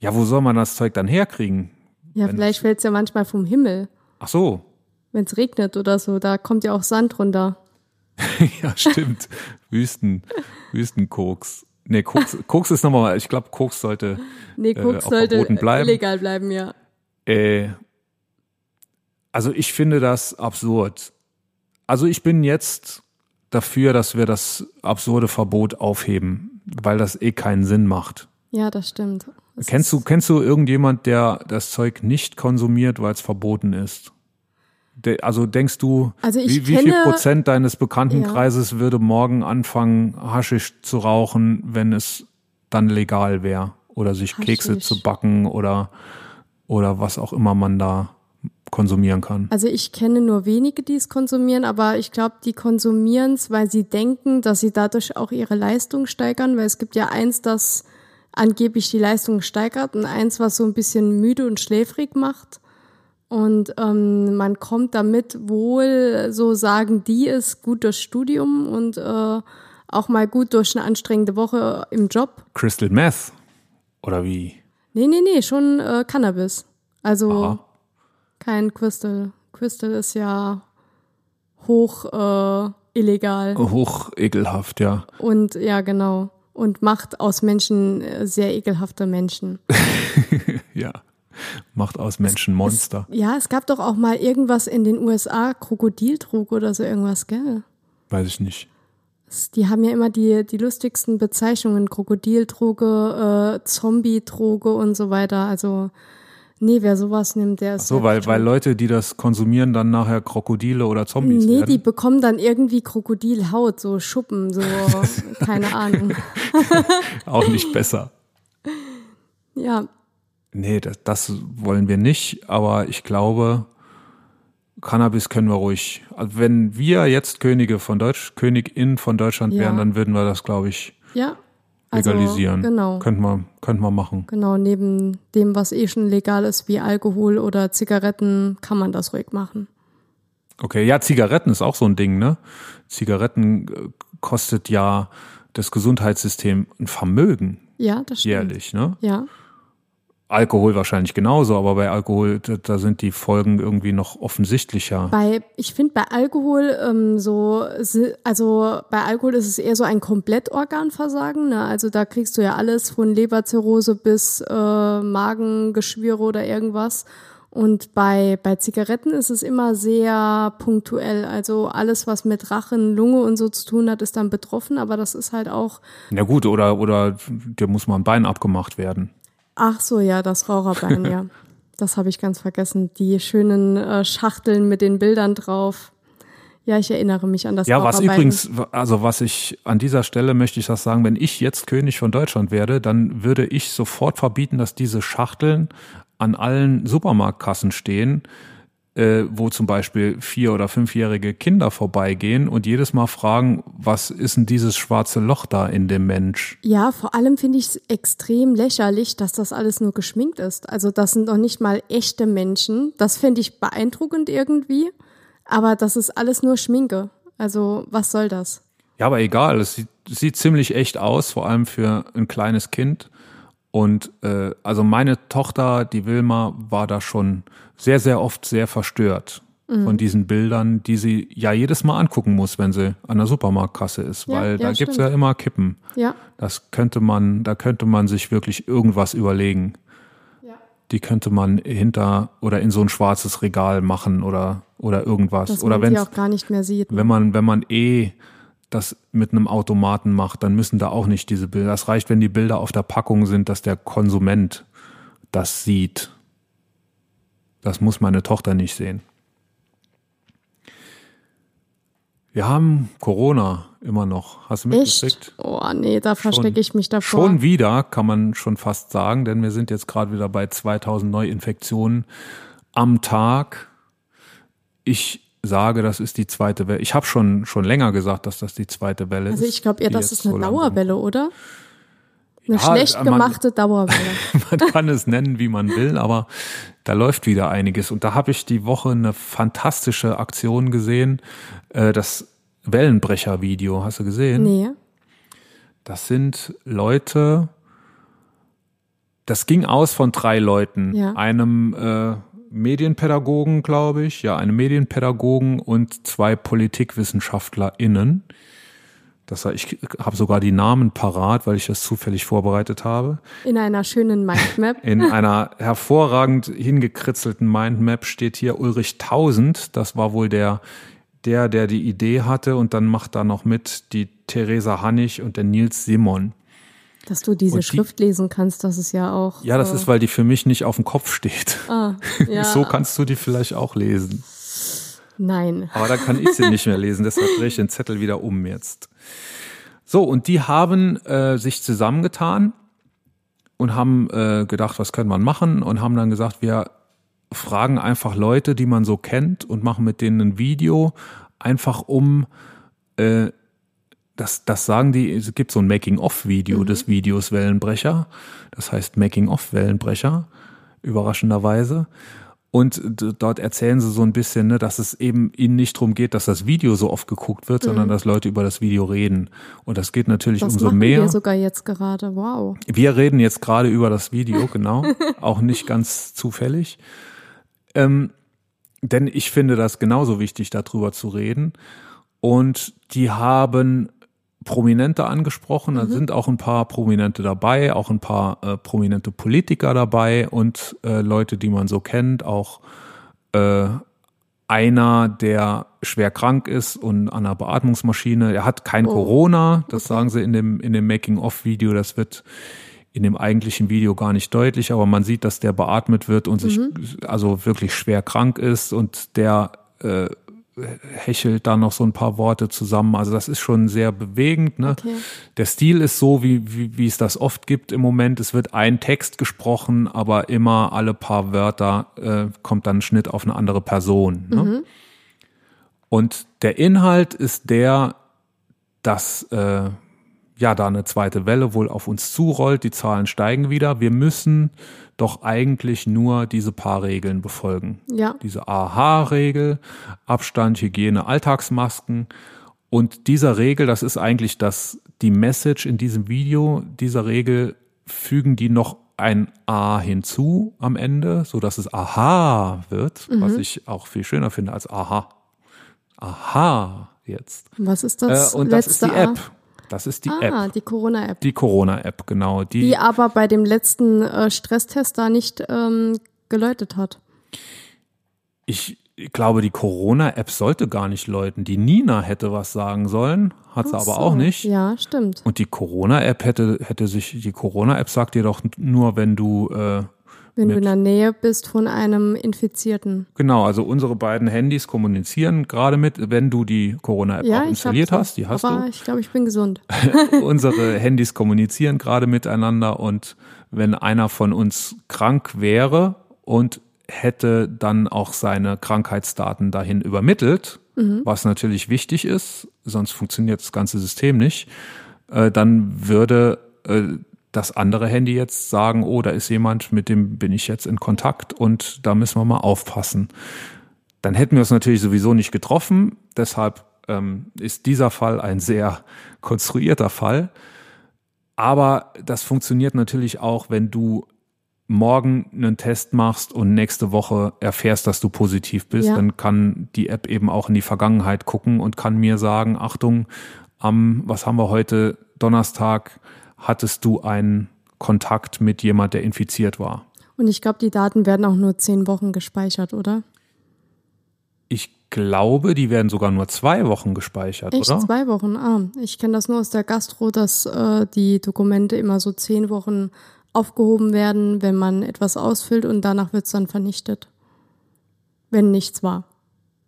B: ja, wo soll man das Zeug dann herkriegen?
C: Ja,
B: Wenn-
C: vielleicht fällt's ja manchmal vom Himmel,
B: Ach so.
C: wenn es regnet oder so. Da kommt ja auch Sand runter. [laughs]
B: ja, stimmt. Wüsten, Wüstenkoks. Nee, Koks, [laughs] Koks ist nochmal, ich glaube, Koks sollte,
C: Nee,
B: Äh,
C: Koks
B: auch
C: sollte
B: bleiben.
C: illegal bleiben, ja.
B: äh, also ich finde das absurd. Also ich bin jetzt dafür, dass wir das absurde Verbot aufheben, weil das eh keinen Sinn macht.
C: Ja, das stimmt.
B: Kennst du, kennst du irgendjemand, der das Zeug nicht konsumiert, weil es verboten ist? De, also denkst du,
C: Also
B: wie, wie viel
C: kenne-
B: Prozent deines Bekanntenkreises würde morgen anfangen, Haschisch zu rauchen, wenn es dann legal wäre? Oder sich Kekse
C: Haschisch.
B: zu backen oder, oder was auch immer man da konsumieren kann.
C: Also ich kenne nur wenige, die es konsumieren, aber ich glaube, die konsumieren es, weil sie denken, dass sie dadurch auch ihre Leistung steigern, weil es gibt ja eins, das angeblich die Leistung steigert und eins, was so ein bisschen müde und schläfrig macht. Und ähm, man kommt damit wohl, so sagen die es, gut durchs Studium und äh, auch mal gut durch eine anstrengende Woche im Job.
B: Crystal Meth? Oder wie?
C: Nee, nee, nee, schon äh, Cannabis. Also
B: Aha.
C: kein Crystal. Crystal ist ja hoch äh, illegal.
B: Hoch ekelhaft, ja.
C: Und ja, genau. Und macht aus Menschen äh, sehr ekelhafte Menschen. [laughs]
B: Ja. Macht aus Menschen Monster.
C: Ja, es gab doch auch mal irgendwas in den USA, Krokodildrog oder so irgendwas, gell?
B: Weiß ich nicht.
C: Es- Die haben ja immer die, die lustigsten Bezeichnungen, Krokodildroge, äh, Zombie-Droge und so weiter. Also, nee, wer sowas nimmt, der ist.
B: So,
C: ja
B: weil, weil Leute, die das konsumieren, dann nachher Krokodile oder Zombies
C: Nee, die
B: werden.
C: bekommen dann irgendwie Krokodilhaut, so Schuppen, so, [laughs] keine Ahnung. [laughs]
B: Auch nicht besser.
C: Ja,
B: Nee, das, das wollen wir nicht, aber ich glaube, Cannabis können wir ruhig. Also wenn wir jetzt Könige von Deutsch, Königin von Deutschland
C: Ja.
B: wären, dann würden wir das, glaube ich,
C: ja. Also,
B: legalisieren.
C: Genau.
B: Könnten wir, könnten wir machen.
C: Genau, neben dem, was eh schon legal ist, wie Alkohol oder Zigaretten, kann man das ruhig machen.
B: Okay, ja, Zigaretten ist auch so ein Ding, ne? Zigaretten äh, kostet ja das Gesundheitssystem ein Vermögen
C: Ja, das stimmt.
B: jährlich, ne?
C: Ja,
B: Alkohol wahrscheinlich genauso, aber bei Alkohol, da, da sind die Folgen irgendwie noch offensichtlicher.
C: bei, ich finde bei Alkohol ähm, so, also bei Alkohol ist es eher so ein Komplettorganversagen. Ne? Also da kriegst du ja alles von Leberzirrhose bis äh, Magengeschwüre oder irgendwas. Und bei, bei Zigaretten ist es immer sehr punktuell. Also alles, was mit Rachen, Lunge und so zu tun hat, ist dann betroffen. Aber das ist halt auch,
B: Na gut, oder, oder dir muss mal ein Bein abgemacht werden.
C: Ach so, ja, das Raucherbein, ja. Das habe ich ganz vergessen. Die schönen äh, Schachteln mit den Bildern drauf. Ja, ich erinnere mich an das
B: Ja, was übrigens, also was ich an dieser Stelle möchte ich das sagen, wenn ich jetzt König von Deutschland werde, dann würde ich sofort verbieten, dass diese Schachteln an allen Supermarktkassen stehen, äh, wo zum Beispiel vier- oder fünfjährige Kinder vorbeigehen und jedes Mal fragen, was ist denn dieses schwarze Loch da in dem Mensch?
C: Ja, vor allem finde ich es extrem lächerlich, dass das alles nur geschminkt ist. Also das sind noch nicht mal echte Menschen. Das finde ich beeindruckend irgendwie. Aber das ist alles nur Schminke. Also was soll das?
B: Ja, aber egal, es sieht, sieht ziemlich echt aus, vor allem für ein kleines Kind. Und äh, also meine Tochter, die Wilma, war da schon sehr, sehr oft sehr verstört mhm. von diesen Bildern, die sie ja jedes Mal angucken muss, wenn sie an der Supermarktkasse ist, ja, weil ja, da gibt's ja immer Kippen.
C: Ja.
B: Das könnte man, da könnte man sich wirklich irgendwas überlegen. Ja. Die könnte man hinter oder in so ein schwarzes Regal machen oder oder irgendwas.
C: Dass
B: oder
C: wenn auch gar nicht mehr sieht.
B: Wenn man wenn man eh das mit einem Automaten macht, dann müssen da auch nicht diese Bilder. Das reicht, wenn die Bilder auf der Packung sind, dass der Konsument das sieht. Das muss meine Tochter nicht sehen. Wir haben Corona immer noch. Hast du mitgekriegt?
C: Oh nee, da verstecke ich mich davor.
B: Schon wieder, kann man schon fast sagen, denn wir sind jetzt gerade wieder bei 2000 Neuinfektionen am Tag. Ich sage, das ist die zweite Welle. Ich habe schon schon länger gesagt, dass das die zweite Welle
C: also
B: ist.
C: Also ich glaube eher, das ist eine so Dauerwelle, oder? Eine ja, schlecht gemachte man, Dauerwelle. [laughs]
B: man kann es nennen, wie man will, aber da läuft wieder einiges. Und da habe ich die Woche eine fantastische Aktion gesehen. Äh, das Wellenbrecher-Video, hast du gesehen?
C: Nee.
B: Das sind Leute, das ging aus von drei Leuten. Ja. Einem äh, Medienpädagogen, glaube ich, ja, eine Medienpädagogen und zwei PolitikwissenschaftlerInnen. Das, ich habe sogar die Namen parat, weil ich das zufällig vorbereitet habe.
C: In einer schönen Mindmap. [laughs]
B: In einer hervorragend hingekritzelten Mindmap steht hier Ulrich Tausend. Das war wohl der, der, der die Idee hatte. Und dann macht da noch mit die Theresa Hannig und der Nils Simon.
C: Dass du diese die, Schrift lesen kannst, das ist ja auch.
B: Ja, das äh, ist, weil die für mich nicht auf dem Kopf steht.
C: Ah, [laughs] ja.
B: so kannst du die vielleicht auch lesen.
C: Nein.
B: Aber dann kann ich sie nicht mehr lesen, deshalb drehe ich den Zettel wieder um jetzt. So, und die haben äh, sich zusammengetan und haben äh, gedacht, was können wir machen und haben dann gesagt, wir fragen einfach Leute, die man so kennt und machen mit denen ein Video, einfach um äh, das, das sagen die, es gibt so ein Making-of-Video mhm. des Videos Wellenbrecher. Das heißt Making-of-Wellenbrecher, überraschenderweise. Und dort erzählen sie so ein bisschen, ne, dass es eben ihnen nicht darum geht, dass das Video so oft geguckt wird, mhm. sondern dass Leute über das Video reden. Und das geht natürlich das umso machen mehr.
C: Wir sogar jetzt gerade, wow.
B: Wir reden jetzt gerade über das Video, genau. [laughs] auch nicht ganz zufällig. Ähm, denn ich finde das genauso wichtig, darüber zu reden. Und die haben Prominente angesprochen. Da mhm. sind auch ein paar Prominente dabei, auch ein paar äh, prominente Politiker dabei und äh, Leute, die man so kennt, auch äh, einer, der schwer krank ist und an einer Beatmungsmaschine. Er hat kein oh. Corona, das okay. sagen sie in dem, in dem Making-of-Video. Das wird in dem eigentlichen Video gar nicht deutlich, aber man sieht, dass der beatmet wird und mhm. sich also wirklich schwer krank ist und der äh, hechelt da noch so ein paar Worte zusammen. Also das ist schon sehr bewegend. Ne? Okay. Der Stil ist so, wie, wie, wie es das oft gibt im Moment. Es wird ein Text gesprochen, aber immer alle paar Wörter äh, kommt dann ein Schnitt auf eine andere Person. Ne? Mhm. Und der Inhalt ist der, dass äh, ja da eine zweite Welle wohl auf uns zurollt, die Zahlen steigen wieder. Wir müssen doch eigentlich nur diese paar Regeln befolgen.
C: Ja.
B: Diese AHA-Regel, Abstand, Hygiene, Alltagsmasken. Und dieser Regel, das ist eigentlich das, die Message in diesem Video, dieser Regel fügen die noch ein A hinzu am Ende, so dass es Aha wird, mhm. was ich auch viel schöner finde als Aha. Aha jetzt.
C: Was ist das?
B: Äh, und das ist die App. Das ist die ah, App.
C: Ah, die Corona-App.
B: Die Corona-App, genau.
C: Die, die aber bei dem letzten äh, Stresstest da nicht ähm, geläutet hat.
B: Ich glaube, die Corona-App sollte gar nicht läuten. Die Nina hätte was sagen sollen, hat sie aber so. auch nicht.
C: Ja, stimmt.
B: Und die Corona-App hätte, hätte sich, die Corona-App sagt dir doch nur, wenn du äh,
C: wenn du in der Nähe bist von einem Infizierten.
B: Genau, also unsere beiden Handys kommunizieren gerade mit, wenn du die Corona-App ja, installiert hast, die hast
C: aber
B: du.
C: ich glaube, ich bin gesund. [laughs] [laughs]
B: unsere Handys kommunizieren gerade miteinander und wenn einer von uns krank wäre und hätte dann auch seine Krankheitsdaten dahin übermittelt, mhm. was natürlich wichtig ist, sonst funktioniert das ganze System nicht, äh, dann würde äh, das andere Handy jetzt sagen, oh, da ist jemand, mit dem bin ich jetzt in Kontakt und da müssen wir mal aufpassen. Dann hätten wir es natürlich sowieso nicht getroffen. Deshalb ähm, ist dieser Fall ein sehr konstruierter Fall. Aber das funktioniert natürlich auch, wenn du morgen einen Test machst und nächste Woche erfährst, dass du positiv bist, ja. dann kann die App eben auch in die Vergangenheit gucken und kann mir sagen, Achtung, am, was haben wir heute, Donnerstag, hattest du einen Kontakt mit jemand, der infiziert war.
C: Und ich glaube, die Daten werden auch nur zehn Wochen gespeichert, oder?
B: Ich glaube, die werden sogar nur zwei Wochen gespeichert,
C: Echt?
B: oder?
C: Zwei Wochen, ah. Ich kenne das nur aus der Gastro, dass äh, die Dokumente immer so zehn Wochen aufgehoben werden, wenn man etwas ausfüllt und danach wird es dann vernichtet. Wenn nichts war.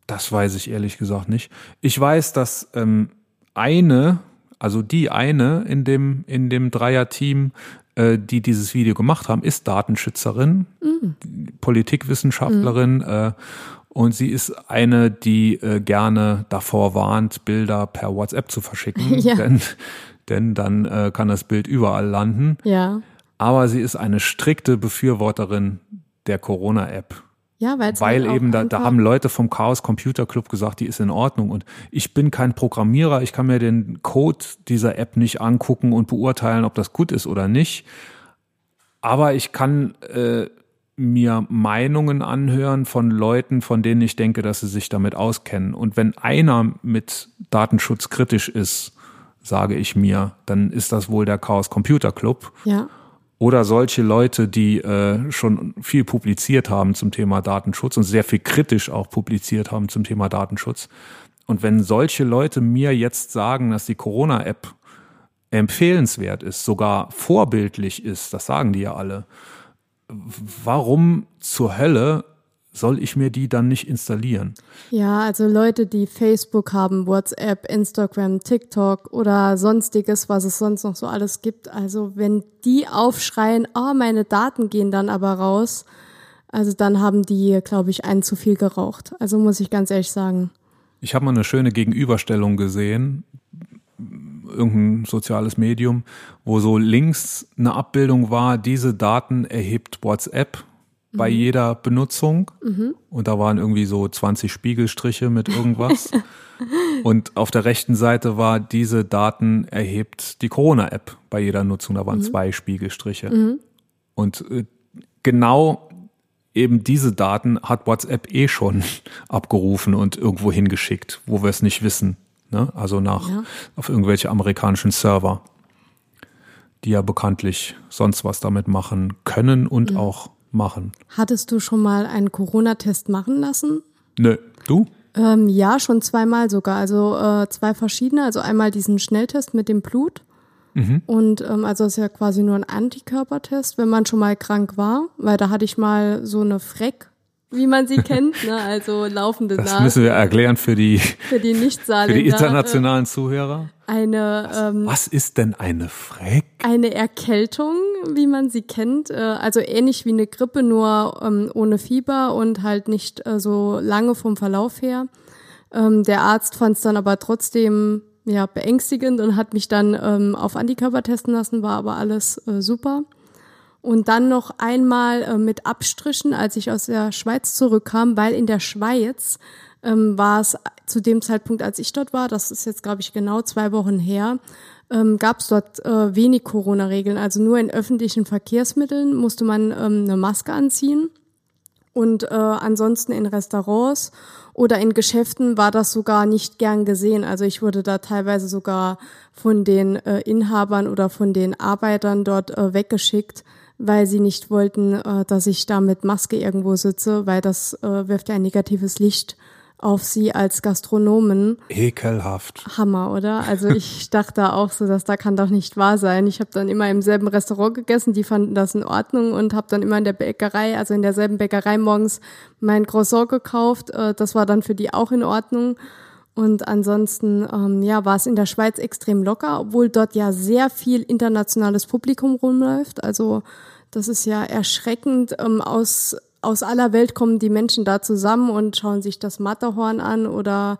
B: Das weiß ich ehrlich gesagt nicht. Ich weiß, dass ähm, eine, also die eine in dem, in dem Dreier-Team, äh, die dieses Video gemacht haben, ist Datenschützerin, mhm. Politikwissenschaftlerin mhm. äh, und sie ist eine, die äh, gerne davor warnt, Bilder per WhatsApp zu verschicken, [laughs] ja. denn, denn dann äh, kann das Bild überall landen.
C: Ja
B: aber sie ist eine strikte Befürworterin der Corona-App.
C: Ja,
B: weil halt eben da, da haben Leute vom Chaos Computer Club gesagt, die ist in Ordnung. Und ich bin kein Programmierer, ich kann mir den Code dieser App nicht angucken und beurteilen, ob das gut ist oder nicht. Aber ich kann äh, mir Meinungen anhören von Leuten, von denen ich denke, dass sie sich damit auskennen. Und wenn einer mit Datenschutz kritisch ist, sage ich mir, dann ist das wohl der Chaos Computer Club.
C: Ja
B: oder solche Leute, die äh, schon viel publiziert haben zum Thema Datenschutz und sehr viel kritisch auch publiziert haben zum Thema Datenschutz. Und wenn solche Leute mir jetzt sagen, dass die Corona-App empfehlenswert ist, sogar vorbildlich ist, das sagen die ja alle, warum zur Hölle soll ich mir die dann nicht installieren?
C: Ja, also Leute, die Facebook haben, WhatsApp, Instagram, TikTok oder sonstiges, was es sonst noch so alles gibt. Also wenn die aufschreien, oh, meine Daten gehen dann aber raus, also dann haben die, glaube ich, einen zu viel geraucht. Also muss ich ganz ehrlich sagen.
B: Ich habe mal eine schöne Gegenüberstellung gesehen, irgendein soziales Medium, wo so links eine Abbildung war, diese Daten erhebt WhatsApp bei mhm. jeder Benutzung. Mhm. Und da waren irgendwie so 20 Spiegelstriche mit irgendwas. [laughs] und auf der rechten Seite war, diese Daten erhebt die Corona-App bei jeder Nutzung. Da waren mhm. zwei Spiegelstriche. Mhm. Und äh, genau eben diese Daten hat WhatsApp eh schon [laughs] abgerufen und irgendwo hingeschickt, wo wir es nicht wissen. Ne? Also nach ja. auf irgendwelche amerikanischen Server, die ja bekanntlich sonst was damit machen können und mhm. auch machen.
C: Hattest du schon mal einen Corona-Test machen lassen?
B: Nö. Du?
C: Ähm, ja, schon zweimal sogar. Also äh, zwei verschiedene. Also einmal diesen Schnelltest mit dem Blut. Mhm. Und ähm, also ist ja quasi nur ein Antikörpertest, wenn man schon mal krank war, weil da hatte ich mal so eine Freck wie man sie kennt, ne? also laufende
B: das Nase. Das müssen wir erklären für die,
C: für die
B: Für die internationalen Zuhörer.
C: Eine,
B: was, ähm, was ist denn eine Freck?
C: Eine Erkältung, wie man sie kennt, äh, also ähnlich wie eine Grippe, nur ähm, ohne Fieber und halt nicht äh, so lange vom Verlauf her. Ähm, der Arzt fand es dann aber trotzdem ja beängstigend und hat mich dann ähm, auf Antikörper testen lassen, war aber alles äh, super. Und dann noch einmal äh, mit Abstrichen, als ich aus der Schweiz zurückkam, weil in der Schweiz ähm, war es zu dem Zeitpunkt, als ich dort war, das ist jetzt, glaube ich, genau zwei Wochen her, ähm, gab es dort äh, wenig Corona-Regeln. Also nur in öffentlichen Verkehrsmitteln musste man ähm, eine Maske anziehen. Und äh, ansonsten in Restaurants oder in Geschäften war das sogar nicht gern gesehen. Also ich wurde da teilweise sogar von den äh, Inhabern oder von den Arbeitern dort äh, weggeschickt, weil sie nicht wollten, äh, dass ich da mit Maske irgendwo sitze, weil das äh, wirft ja ein negatives Licht auf sie als Gastronomen.
B: Ekelhaft.
C: Hammer, oder? Also ich [laughs] dachte auch so, dass da kann doch nicht wahr sein. Ich habe dann immer im selben Restaurant gegessen, die fanden das in Ordnung und habe dann immer in der Bäckerei, also in derselben Bäckerei morgens mein Croissant gekauft. Äh, das war dann für die auch in Ordnung. Und ansonsten, ähm, ja, war es in der Schweiz extrem locker, obwohl dort ja sehr viel internationales Publikum rumläuft. Also das ist ja erschreckend ähm, aus aus aller Welt kommen die Menschen da zusammen und schauen sich das Matterhorn an oder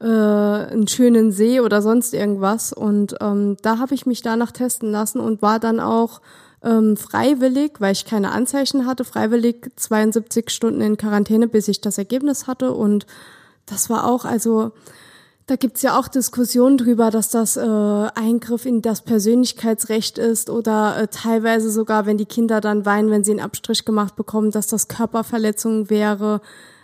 C: äh, einen schönen See oder sonst irgendwas. Und ähm, da habe ich mich danach testen lassen und war dann auch ähm, freiwillig, weil ich keine Anzeichen hatte, freiwillig 72 Stunden in Quarantäne, bis ich das Ergebnis hatte. Und das war auch, also da gibt's ja auch Diskussionen drüber, dass das äh, Eingriff in das Persönlichkeitsrecht ist oder äh, teilweise sogar, wenn die Kinder dann weinen, wenn sie einen Abstrich gemacht bekommen, dass das Körperverletzung wäre.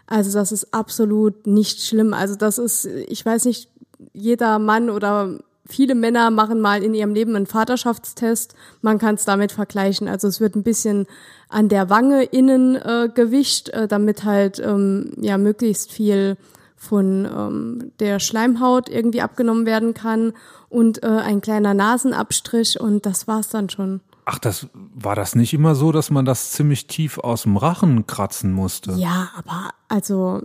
C: Also das ist absolut nicht schlimm. Also das ist, ich weiß nicht, jeder Mann oder viele Männer machen mal in ihrem Leben einen Vaterschaftstest. Man kann es damit vergleichen. Also es wird ein bisschen an der Wange innen äh, gewischt, äh, damit halt ähm, ja möglichst viel von ähm, der Schleimhaut irgendwie abgenommen werden kann und äh, ein kleiner Nasenabstrich und das war's dann schon.
B: Ach, das war das nicht immer so, dass man das ziemlich tief aus dem Rachen kratzen musste?
C: Ja, aber also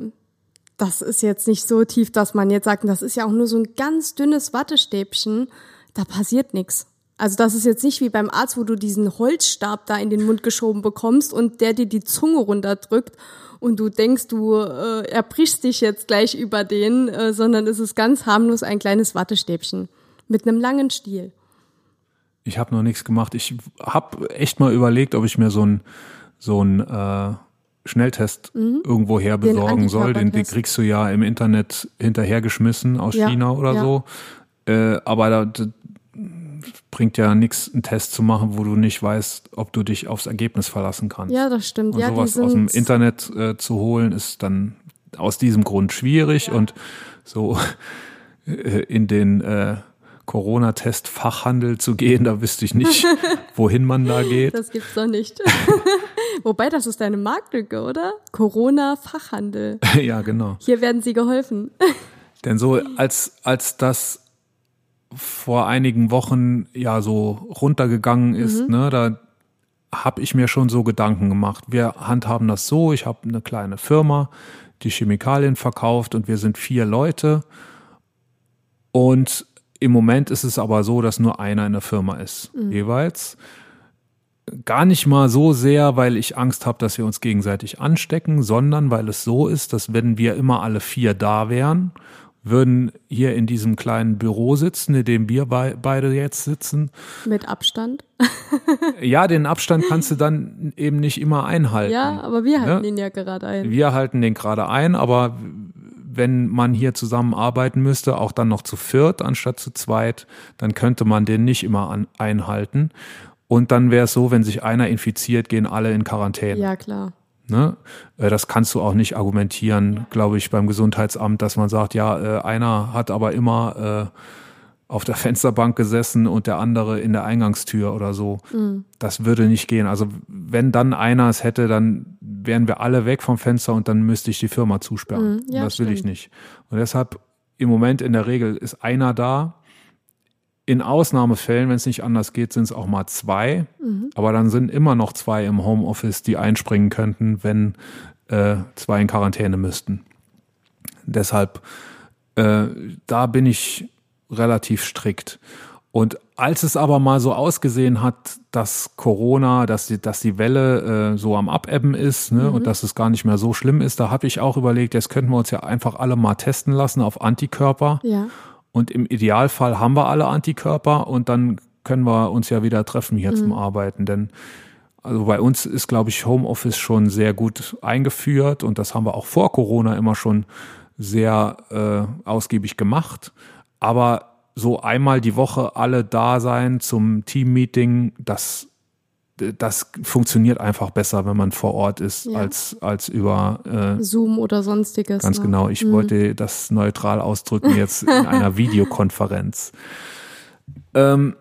C: das ist jetzt nicht so tief, dass man jetzt sagt, das ist ja auch nur so ein ganz dünnes Wattestäbchen, da passiert nichts. Also das ist jetzt nicht wie beim Arzt, wo du diesen Holzstab da in den Mund geschoben bekommst und der dir die Zunge runterdrückt und du denkst, du äh, erbrichst dich jetzt gleich über den, äh, sondern es ist ganz harmlos ein kleines Wattestäbchen mit einem langen Stiel.
B: Ich habe noch nichts gemacht. Ich habe echt mal überlegt, ob ich mir so ein so ein äh, Schnelltest mhm. irgendwo her besorgen soll. Den, den kriegst du ja im Internet hinterhergeschmissen aus ja, China oder ja. so. Äh, aber da, bringt ja nichts, einen Test zu machen, wo du nicht weißt, ob du dich aufs Ergebnis verlassen kannst.
C: Ja, das stimmt.
B: Und
C: ja,
B: sowas aus dem Internet äh, zu holen, ist dann aus diesem Grund schwierig ja. und so äh, in den äh, Corona-Test-Fachhandel zu gehen, da wüsste ich nicht, [laughs] wohin man da geht.
C: Das gibt's doch nicht. [laughs] Wobei, das ist deine Marktlücke, oder? Corona-Fachhandel. [laughs]
B: ja, genau.
C: Hier werden sie geholfen.
B: Denn so als, als das vor einigen Wochen ja so runtergegangen ist, mhm. ne, da habe ich mir schon so Gedanken gemacht. Wir handhaben das so, ich habe eine kleine Firma, die Chemikalien verkauft und wir sind vier Leute. Und im Moment ist es aber so, dass nur einer in der Firma ist, mhm. jeweils. Gar nicht mal so sehr, weil ich Angst habe, dass wir uns gegenseitig anstecken, sondern weil es so ist, dass wenn wir immer alle vier da wären würden hier in diesem kleinen Büro sitzen, in dem wir be beide jetzt sitzen.
C: Mit Abstand? [laughs]
B: ja, den Abstand kannst du dann eben nicht immer einhalten.
C: Ja, aber wir halten ne? ihn ja gerade ein.
B: Wir halten den gerade ein, aber wenn man hier zusammenarbeiten müsste, auch dann noch zu viert anstatt zu zweit, dann könnte man den nicht immer an, einhalten. Und dann wäre es so, wenn sich einer infiziert, gehen alle in Quarantäne.
C: Ja, klar.
B: Ne? Äh, das kannst du auch nicht argumentieren, glaube ich, beim Gesundheitsamt, dass man sagt, ja, äh, einer hat aber immer äh, auf der [laughs] Fensterbank gesessen und der andere in der Eingangstür oder so. Mhm. Das würde nicht gehen. Also wenn dann einer es hätte, dann wären wir alle weg vom Fenster und dann müsste ich die Firma zusperren. Mhm, ja, das will stimmt. ich nicht. Und deshalb im Moment in der Regel ist einer da in Ausnahmefällen, wenn es nicht anders geht, sind es auch mal zwei. Mhm. Aber dann sind immer noch zwei im Homeoffice, die einspringen könnten, wenn äh, zwei in Quarantäne müssten. Deshalb, äh, da bin ich relativ strikt. Und als es aber mal so ausgesehen hat, dass Corona, dass die, dass die Welle äh, so am Abebben ist ne, mhm. und dass es gar nicht mehr so schlimm ist, da habe ich auch überlegt, jetzt könnten wir uns ja einfach alle mal testen lassen auf Antikörper.
C: Ja.
B: Und im Idealfall haben wir alle Antikörper und dann können wir uns ja wieder treffen hier mhm. zum Arbeiten. Denn also bei uns ist, glaube ich, Homeoffice schon sehr gut eingeführt und das haben wir auch vor Corona immer schon sehr äh, ausgiebig gemacht. Aber so einmal die Woche alle da sein zum Teammeeting, das das funktioniert einfach besser, wenn man vor Ort ist, ja. als, als über
C: äh, Zoom oder sonstiges.
B: Ganz ne? genau. Ich mhm. wollte das neutral ausdrücken jetzt in einer [laughs] Videokonferenz. Ähm,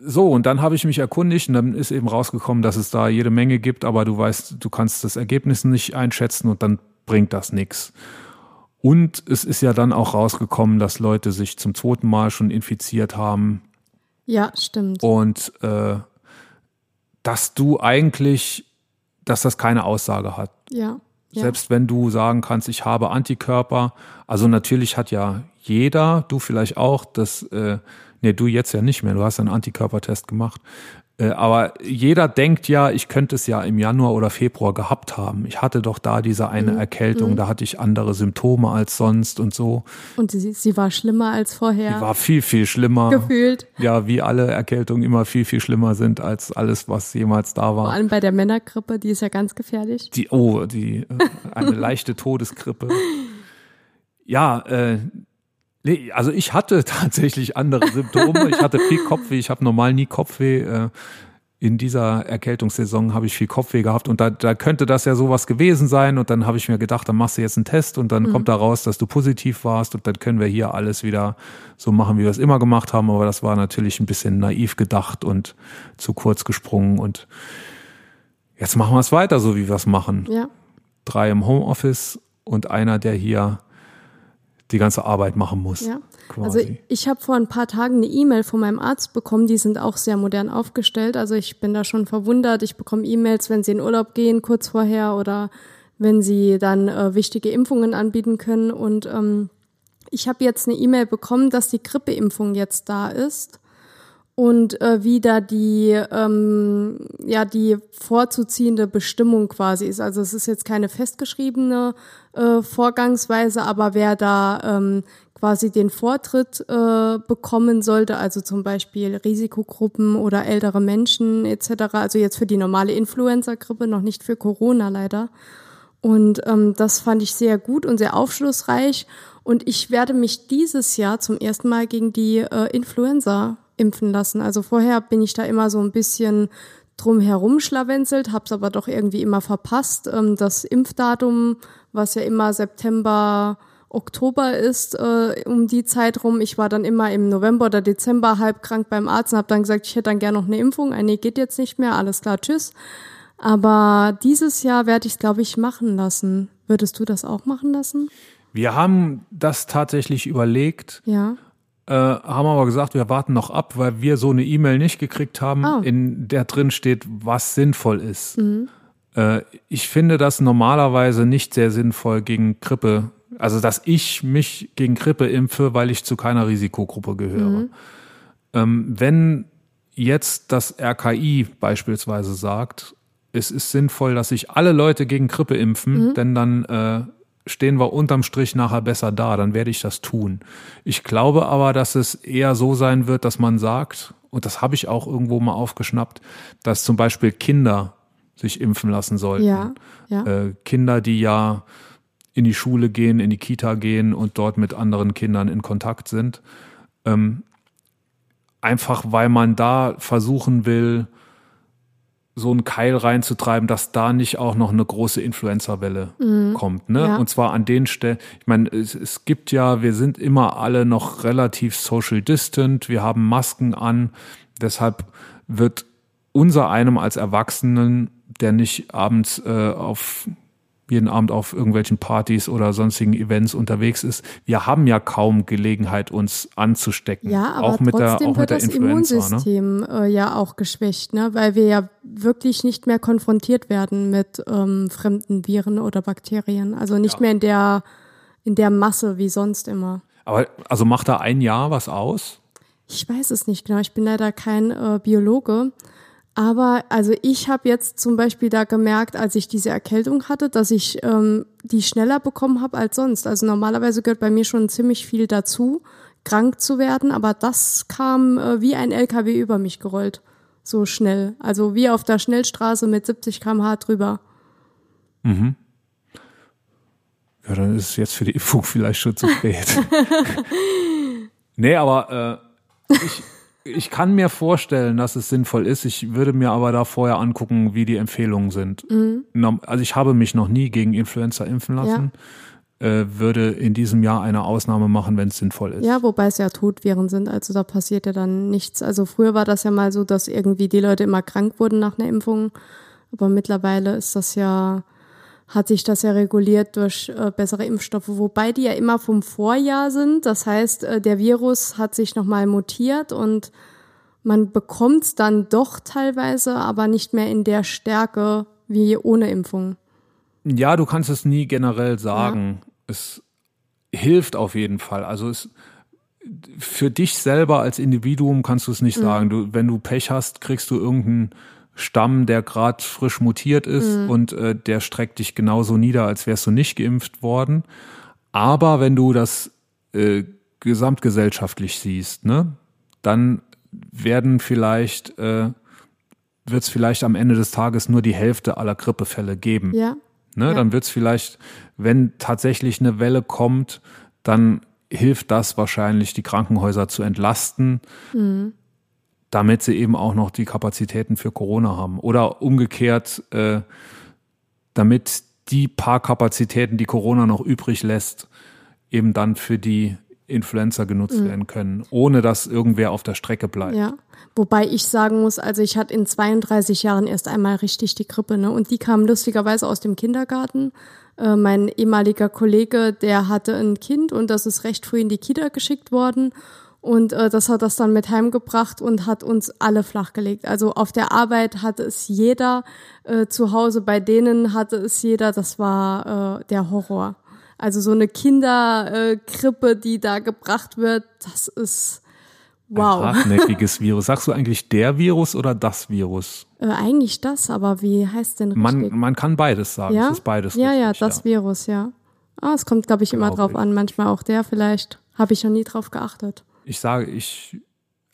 B: so, und dann habe ich mich erkundigt und dann ist eben rausgekommen, dass es da jede Menge gibt, aber du weißt, du kannst das Ergebnis nicht einschätzen und dann bringt das nichts. Und es ist ja dann auch rausgekommen, dass Leute sich zum zweiten Mal schon infiziert haben.
C: Ja, stimmt.
B: Und äh, dass du eigentlich, dass das keine Aussage hat.
C: Ja.
B: ja. Selbst wenn du sagen kannst, ich habe Antikörper, also natürlich hat ja jeder, du vielleicht auch, das, äh, nee, du jetzt ja nicht mehr, du hast einen Antikörpertest gemacht. Äh, aber jeder denkt ja, ich könnte es ja im Januar oder Februar gehabt haben. Ich hatte doch da diese eine mhm. Erkältung, mhm. da hatte ich andere Symptome als sonst und so.
C: Und sie, sie war schlimmer als vorher.
B: Sie war viel, viel schlimmer.
C: Gefühlt.
B: Ja, wie alle Erkältungen immer viel, viel schlimmer sind als alles, was jemals da war.
C: Vor allem bei der Männergrippe, die ist ja ganz gefährlich.
B: Die, oh, die, äh, eine leichte Todesgrippe. [laughs] Ja, äh, Nee, also ich hatte [laughs] tatsächlich andere Symptome. Ich hatte viel Kopfweh. Ich habe normal nie Kopfweh. Äh, in dieser Erkältungssaison habe ich viel Kopfweh gehabt und da, da könnte das ja sowas gewesen sein. Und dann habe ich mir gedacht, dann machst du jetzt einen Test und dann mhm. kommt da raus, dass du positiv warst und dann können wir hier alles wieder so machen, wie wir es immer gemacht haben. Aber das war natürlich ein bisschen naiv gedacht und zu kurz gesprungen. Und jetzt machen wir es weiter, so wie wir es machen.
C: Ja.
B: Drei im Homeoffice und einer, der hier die ganze Arbeit machen muss.
C: Ja. Quasi. Also ich habe vor ein paar Tagen eine E-Mail von meinem Arzt bekommen, die sind auch sehr modern aufgestellt. Also ich bin da schon verwundert. Ich bekomme E-Mails, wenn sie in Urlaub gehen, kurz vorher oder wenn sie dann äh, wichtige Impfungen anbieten können. Und ähm, ich habe jetzt eine E-Mail bekommen, dass die Grippeimpfung jetzt da ist und äh, wie da die ähm, ja die vorzuziehende Bestimmung quasi ist. Also es ist jetzt keine festgeschriebene äh, Vorgangsweise, aber wer da ähm, quasi den Vortritt äh, bekommen sollte, also zum Beispiel Risikogruppen oder ältere Menschen etc. Also jetzt für die normale Influenza-Grippe, noch nicht für Corona leider. Und ähm, das fand ich sehr gut und sehr aufschlussreich. Und ich werde mich dieses Jahr zum ersten Mal gegen die äh, Influenza impfen lassen. Also vorher bin ich da immer so ein bisschen drum herum schlawenzelt, hab's aber doch irgendwie immer verpasst. Ähm, das Impfdatum, was ja immer September, Oktober ist, äh, um die Zeit rum. Ich war dann immer im November oder Dezember halb krank beim Arzt und habe dann gesagt, ich hätte dann gerne noch eine Impfung. Eine ah, geht jetzt nicht mehr, alles klar, tschüss. Aber dieses Jahr werde ich es, glaube ich, machen lassen. Würdest du das auch machen lassen?
B: Wir haben das tatsächlich überlegt.
C: Ja
B: äh, haben aber gesagt, wir warten noch ab, weil wir so eine E-Mail nicht gekriegt haben, oh. in der drin steht, was sinnvoll ist. Mhm. Äh, ich finde das normalerweise nicht sehr sinnvoll gegen Grippe. Also, dass ich mich gegen Grippe impfe, weil ich zu keiner Risikogruppe gehöre. Mhm. Ähm, wenn jetzt das RKI beispielsweise sagt, es ist sinnvoll, dass sich alle Leute gegen Grippe impfen, mhm. denn dann äh, stehen wir unterm Strich nachher besser da, dann werde ich das tun. Ich glaube aber, dass es eher so sein wird, dass man sagt, und das habe ich auch irgendwo mal aufgeschnappt, dass zum Beispiel Kinder sich impfen lassen sollten.
C: Ja, ja.
B: Äh, Kinder, die ja in die Schule gehen, in die Kita gehen und dort mit anderen Kindern in Kontakt sind. Ähm, einfach weil man da versuchen will, so einen Keil reinzutreiben, dass da nicht auch noch eine große Influenza-Welle mhm. kommt. Ne? Ja. Und zwar an den Stellen, ich meine, es, es gibt ja, wir sind immer alle noch relativ social distant, wir haben Masken an, deshalb wird unser einem als Erwachsenen, der nicht abends äh, auf jeden Abend auf irgendwelchen Partys oder sonstigen Events unterwegs ist. Wir haben ja kaum Gelegenheit, uns anzustecken.
C: Ja, aber auch mit der, auch wird mit der das Influenza, ne? Immunsystem ne? äh, ja auch geschwächt, ne? weil wir ja wirklich nicht mehr konfrontiert werden mit ähm, fremden Viren oder Bakterien. Also nicht ja. mehr in der, in der Masse wie sonst immer.
B: Aber also macht da ein Jahr was aus?
C: Ich weiß es nicht genau. Ich bin leider kein äh, Biologe. Aber also ich habe jetzt zum Beispiel da gemerkt, als ich diese Erkältung hatte, dass ich ähm, die schneller bekommen habe als sonst. Also normalerweise gehört bei mir schon ziemlich viel dazu, krank zu werden, aber das kam äh, wie ein LKW über mich gerollt. So schnell. Also wie auf der Schnellstraße mit 70 km/h drüber.
B: Mhm. Ja, dann ist es jetzt für die Impfung [laughs] vielleicht schon zu spät. [laughs] nee, aber äh, ich, ich kann mir vorstellen, dass es sinnvoll ist. Ich würde mir aber da vorher angucken, wie die Empfehlungen sind. Mhm. Also ich habe mich noch nie gegen Influenza impfen lassen. Ja. Äh, würde in diesem Jahr eine Ausnahme machen, wenn es sinnvoll ist.
C: Ja, wobei es ja Todviren sind, also da passiert ja dann nichts. Also früher war das ja mal so, dass irgendwie die Leute immer krank wurden nach einer Impfung. Aber mittlerweile ist das ja hat sich das ja reguliert durch äh, bessere Impfstoffe, wobei die ja immer vom Vorjahr sind. Das heißt, äh, der Virus hat sich nochmal mutiert und man bekommt es dann doch teilweise, aber nicht mehr in der Stärke wie ohne Impfung.
B: Ja, du kannst es nie generell sagen. Ja. Es hilft auf jeden Fall. Also es, für dich selber als Individuum kannst du es nicht mhm. sagen. Du, wenn du Pech hast, kriegst du irgendeinen Stamm, der gerade frisch mutiert ist mhm. und äh, der streckt dich genauso nieder, als wärst du nicht geimpft worden. Aber wenn du das äh, gesamtgesellschaftlich siehst, ne, dann werden vielleicht äh, wird es vielleicht am Ende des Tages nur die Hälfte aller Grippefälle geben.
C: Ja.
B: Ne,
C: ja.
B: Dann wird es vielleicht, wenn tatsächlich eine Welle kommt, dann hilft das wahrscheinlich, die Krankenhäuser zu entlasten, mhm. Damit sie eben auch noch die Kapazitäten für Corona haben. Oder umgekehrt, äh, damit die paar Kapazitäten, die Corona noch übrig lässt, eben dann für die Influencer genutzt mhm. werden können, ohne dass irgendwer auf der Strecke bleibt.
C: Ja, wobei ich sagen muss, also ich hatte in 32 Jahren erst einmal richtig die Grippe, ne? Und die kam lustigerweise aus dem Kindergarten. Äh, mein ehemaliger Kollege, der hatte ein Kind und das ist recht früh in die Kita geschickt worden. Und äh, das hat das dann mit heimgebracht und hat uns alle flachgelegt. Also auf der Arbeit hatte es jeder, äh, zu Hause bei denen hatte es jeder. Das war äh, der Horror. Also so eine Kinderkrippe, äh, die da gebracht wird, das ist wow.
B: Ein hartnäckiges [laughs] Virus. Sagst du eigentlich der Virus oder das Virus?
C: Äh, eigentlich das, aber wie heißt denn richtig?
B: Man, man kann beides sagen.
C: Ja?
B: Es ist beides
C: ja,
B: richtig,
C: ja, das ja. Virus, ja. Ah, es kommt, glaube ich, immer Glaub drauf ich. an. Manchmal auch der vielleicht. Habe ich noch nie drauf geachtet.
B: Ich sage, ich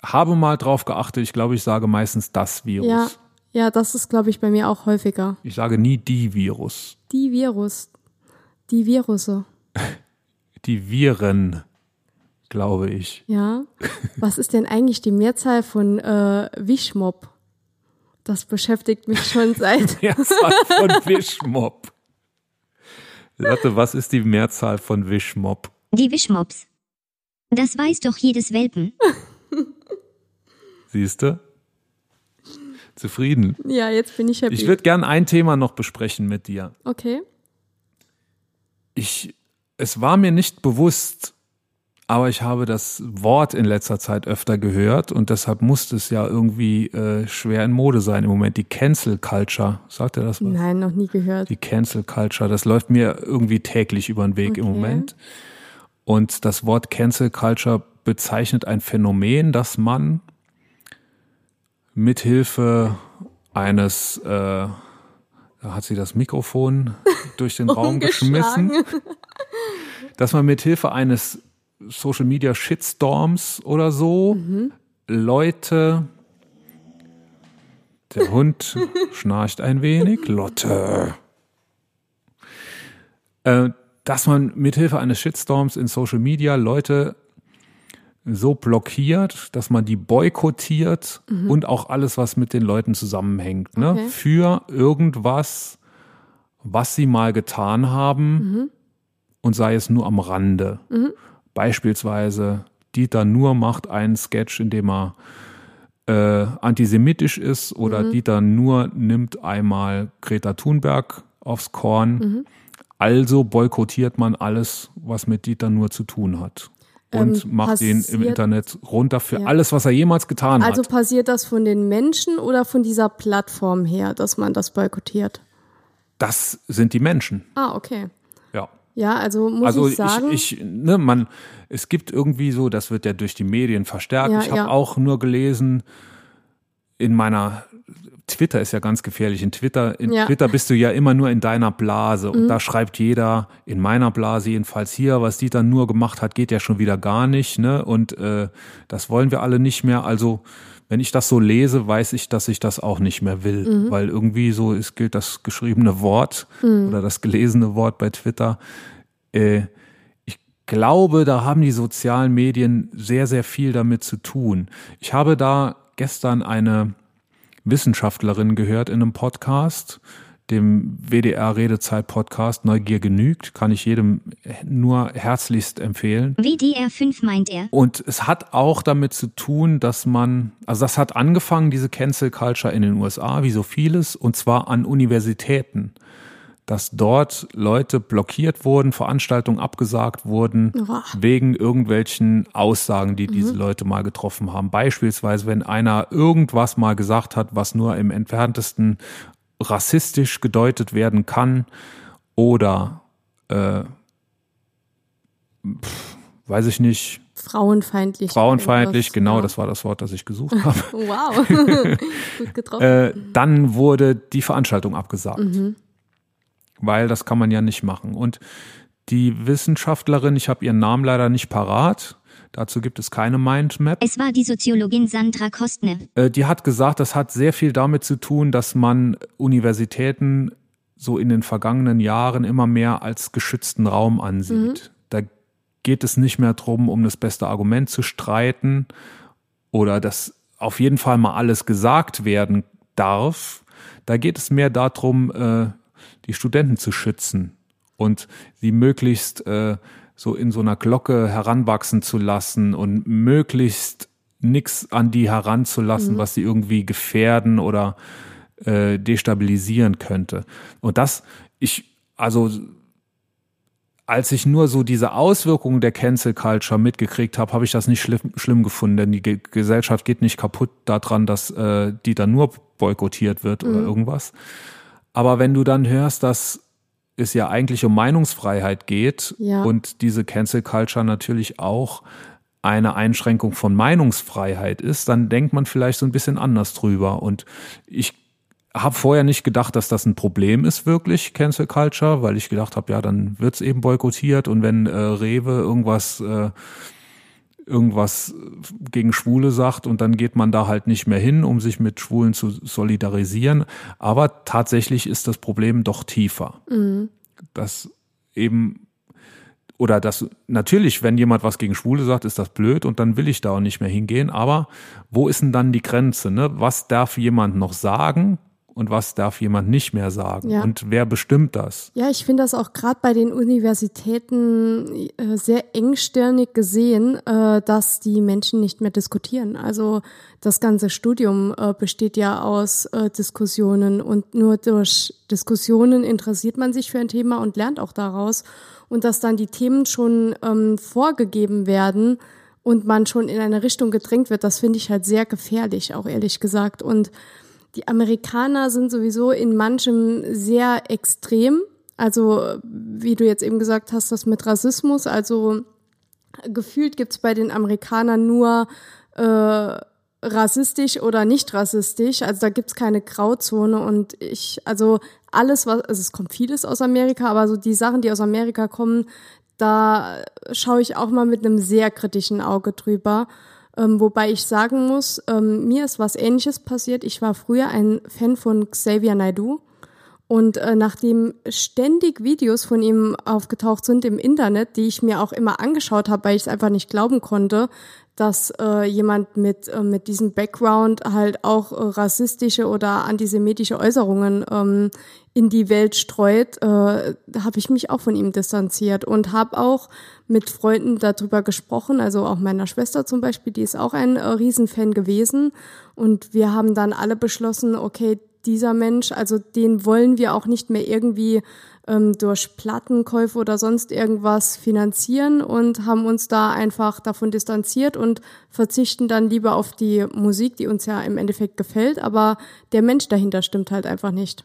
B: habe mal drauf geachtet. Ich glaube, ich sage meistens das Virus.
C: Ja, ja das ist, glaube ich, bei mir auch häufiger.
B: Ich sage nie die Virus.
C: Die Virus. Die Virusse. [laughs]
B: Die Viren, glaube ich.
C: Ja. Was ist denn eigentlich die Mehrzahl von äh, Wischmob? Das beschäftigt mich schon [laughs] seit.
B: Mehrzahl von Wischmob. Lotte, was ist die Mehrzahl von Wischmob?
A: Die Wischmobs. Das weiß doch jedes Welpen.
B: Siehst du? Zufrieden?
C: Ja, jetzt bin ich happy.
B: Ich würde gern ein Thema noch besprechen mit dir.
C: Okay
B: ich, es war mir nicht bewusst, aber ich habe das Wort in letzter Zeit öfter gehört und deshalb musste es ja irgendwie äh, schwer in Mode sein im Moment. Die Cancel Culture, sagt er das was?
C: Nein, noch nie gehört.
B: Die Cancel Culture, das läuft mir irgendwie täglich über den Weg okay. im Moment. Und das Wort Cancel Culture bezeichnet ein Phänomen, das man mithilfe eines äh, da hat sie das Mikrofon [laughs] durch den Raum geschmissen, dass man mit Hilfe eines Social Media Shitstorms oder so mhm. Leute der Hund schnarcht ein wenig. Lotte. Äh, dass man mithilfe eines Shitstorms in Social Media Leute so blockiert, dass man die boykottiert mhm. und auch alles, was mit den Leuten zusammenhängt, ne? Okay. für irgendwas, was sie mal getan haben mhm. und sei es nur am Rande. Mhm. Beispielsweise Dieter Nur macht einen Sketch, in dem er äh, antisemitisch ist oder mhm. Dieter Nur nimmt einmal Greta Thunberg aufs Korn. Also boykottiert man alles, was mit Dieter Nur zu tun hat und ähm, macht den im Internet runter für ja. alles, was er jemals getan
C: also
B: hat.
C: Also passiert das von den Menschen oder von dieser Plattform her, dass man das boykottiert?
B: Das sind die Menschen.
C: Ah, okay.
B: Ja.
C: Ja, also muss also ich sagen.
B: Ich, ich, ne, man, es gibt irgendwie so, das wird ja durch die Medien verstärkt. Ja, ich habe ja. auch nur gelesen in meiner Twitter ist ja ganz gefährlich. In Twitter, in ja. Twitter bist du ja immer nur in deiner Blase und mhm. da schreibt jeder, in meiner Blase jedenfalls hier, was die dann nur gemacht hat, geht ja schon wieder gar nicht, ne? Und äh, das wollen wir alle nicht mehr. Also wenn ich das so lese, weiß ich, dass ich das auch nicht mehr will, mhm. weil irgendwie so es gilt das geschriebene Wort mhm. oder das gelesene Wort bei Twitter. Äh, ich glaube, da haben die sozialen Medien sehr, sehr viel damit zu tun. Ich habe da gestern eine Wissenschaftlerin gehört in einem Podcast, dem WDR Redezeit Podcast Neugier genügt, kann ich jedem nur herzlichst empfehlen.
A: WDR 5 meint er.
B: Und es hat auch damit zu tun, dass man, also das hat angefangen, diese Cancel Culture in den USA, wie so vieles, und zwar an Universitäten dass dort Leute blockiert wurden, Veranstaltungen abgesagt wurden oh. wegen irgendwelchen Aussagen, die mhm. diese Leute mal getroffen haben. Beispielsweise, wenn einer irgendwas mal gesagt hat, was nur im entferntesten rassistisch gedeutet werden kann oder äh, pff, weiß ich nicht,
C: frauenfeindlich.
B: Frauenfeindlich, genau, ja. das war das Wort, das ich gesucht habe. [laughs]
C: wow, [laughs] gut getroffen.
B: Äh, dann wurde die Veranstaltung abgesagt, mhm. Weil das kann man ja nicht machen. Und die Wissenschaftlerin, ich habe ihren Namen leider nicht parat, Dazu gibt es keine Mindmap.
A: Es war die Soziologin Sandra Kostner.
B: Äh, die hat gesagt, das hat sehr viel damit zu tun, dass man Universitäten so in den vergangenen Jahren immer mehr als geschützten Raum ansieht. Mhm. Da geht es nicht mehr darum, um das beste Argument zu streiten oder dass auf jeden Fall mal alles gesagt werden darf. Da geht es mehr darum, äh, die Studenten zu schützen und sie möglichst äh, so in so einer Glocke heranwachsen zu lassen und möglichst nichts an die heranzulassen, mhm. was sie irgendwie gefährden oder äh, destabilisieren könnte. Und das, ich, also als ich nur so diese Auswirkungen der Cancel Culture mitgekriegt habe, habe ich das nicht schlimm, schlimm gefunden, denn die Ge Gesellschaft geht nicht kaputt daran, dass äh, die dann nur boykottiert wird mhm. oder irgendwas. Aber wenn du dann hörst, dass es ja eigentlich um Meinungsfreiheit geht ja. und diese Cancel Culture natürlich auch eine Einschränkung von Meinungsfreiheit ist, dann denkt man vielleicht so ein bisschen anders drüber. Und ich habe vorher nicht gedacht, dass das ein Problem ist, wirklich, Cancel Culture, weil ich gedacht habe, ja, dann wird's eben boykottiert und wenn äh, Rewe irgendwas äh, irgendwas gegen Schwule sagt und dann geht man da halt nicht mehr hin, um sich mit Schwulen zu solidarisieren. Aber tatsächlich ist das Problem doch tiefer. Mhm. Das eben oder das natürlich, wenn jemand was gegen Schwule sagt, ist das blöd und dann will ich da auch nicht mehr hingehen. Aber wo ist denn dann die Grenze? Ne? Was darf jemand noch sagen? Und was darf jemand nicht mehr sagen ja. und wer bestimmt das?
C: Ja, ich finde das auch gerade bei den Universitäten äh, sehr engstirnig gesehen, äh, dass die Menschen nicht mehr diskutieren. Also das ganze Studium äh, besteht ja aus äh, Diskussionen und nur durch Diskussionen interessiert man sich für ein Thema und lernt auch daraus und dass dann die Themen schon ähm, vorgegeben werden und man schon in eine Richtung gedrängt wird, das finde ich halt sehr gefährlich, auch ehrlich gesagt und die Amerikaner sind sowieso in manchem sehr extrem. Also, wie du jetzt eben gesagt hast, das mit Rassismus. Also, gefühlt gibt's bei den Amerikanern nur äh, rassistisch oder nicht rassistisch. Also da gibt's keine Grauzone und ich, also alles, was, also es kommt vieles aus Amerika, aber so die Sachen, die aus Amerika kommen, da schaue ich auch mal mit einem sehr kritischen Auge drüber. Ähm, wobei ich sagen muss, ähm, mir ist was Ähnliches passiert. Ich war früher ein Fan von Xavier Naidoo. Und äh, nachdem ständig Videos von ihm aufgetaucht sind im Internet, die ich mir auch immer angeschaut habe, weil ich es einfach nicht glauben konnte, dass äh, jemand mit, äh, mit diesem Background halt auch äh, rassistische oder antisemitische Äußerungen ähm, in die Welt streut, äh, habe ich mich auch von ihm distanziert und habe auch mit Freunden darüber gesprochen, also auch meiner Schwester zum Beispiel, die ist auch ein äh, Riesenfan gewesen. Und wir haben dann alle beschlossen, okay, dieser Mensch, also den wollen wir auch nicht mehr irgendwie ähm, durch Plattenkäufe oder sonst irgendwas finanzieren und haben uns da einfach davon distanziert und verzichten dann lieber auf die Musik, die uns ja im Endeffekt gefällt, aber der Mensch dahinter stimmt halt einfach nicht.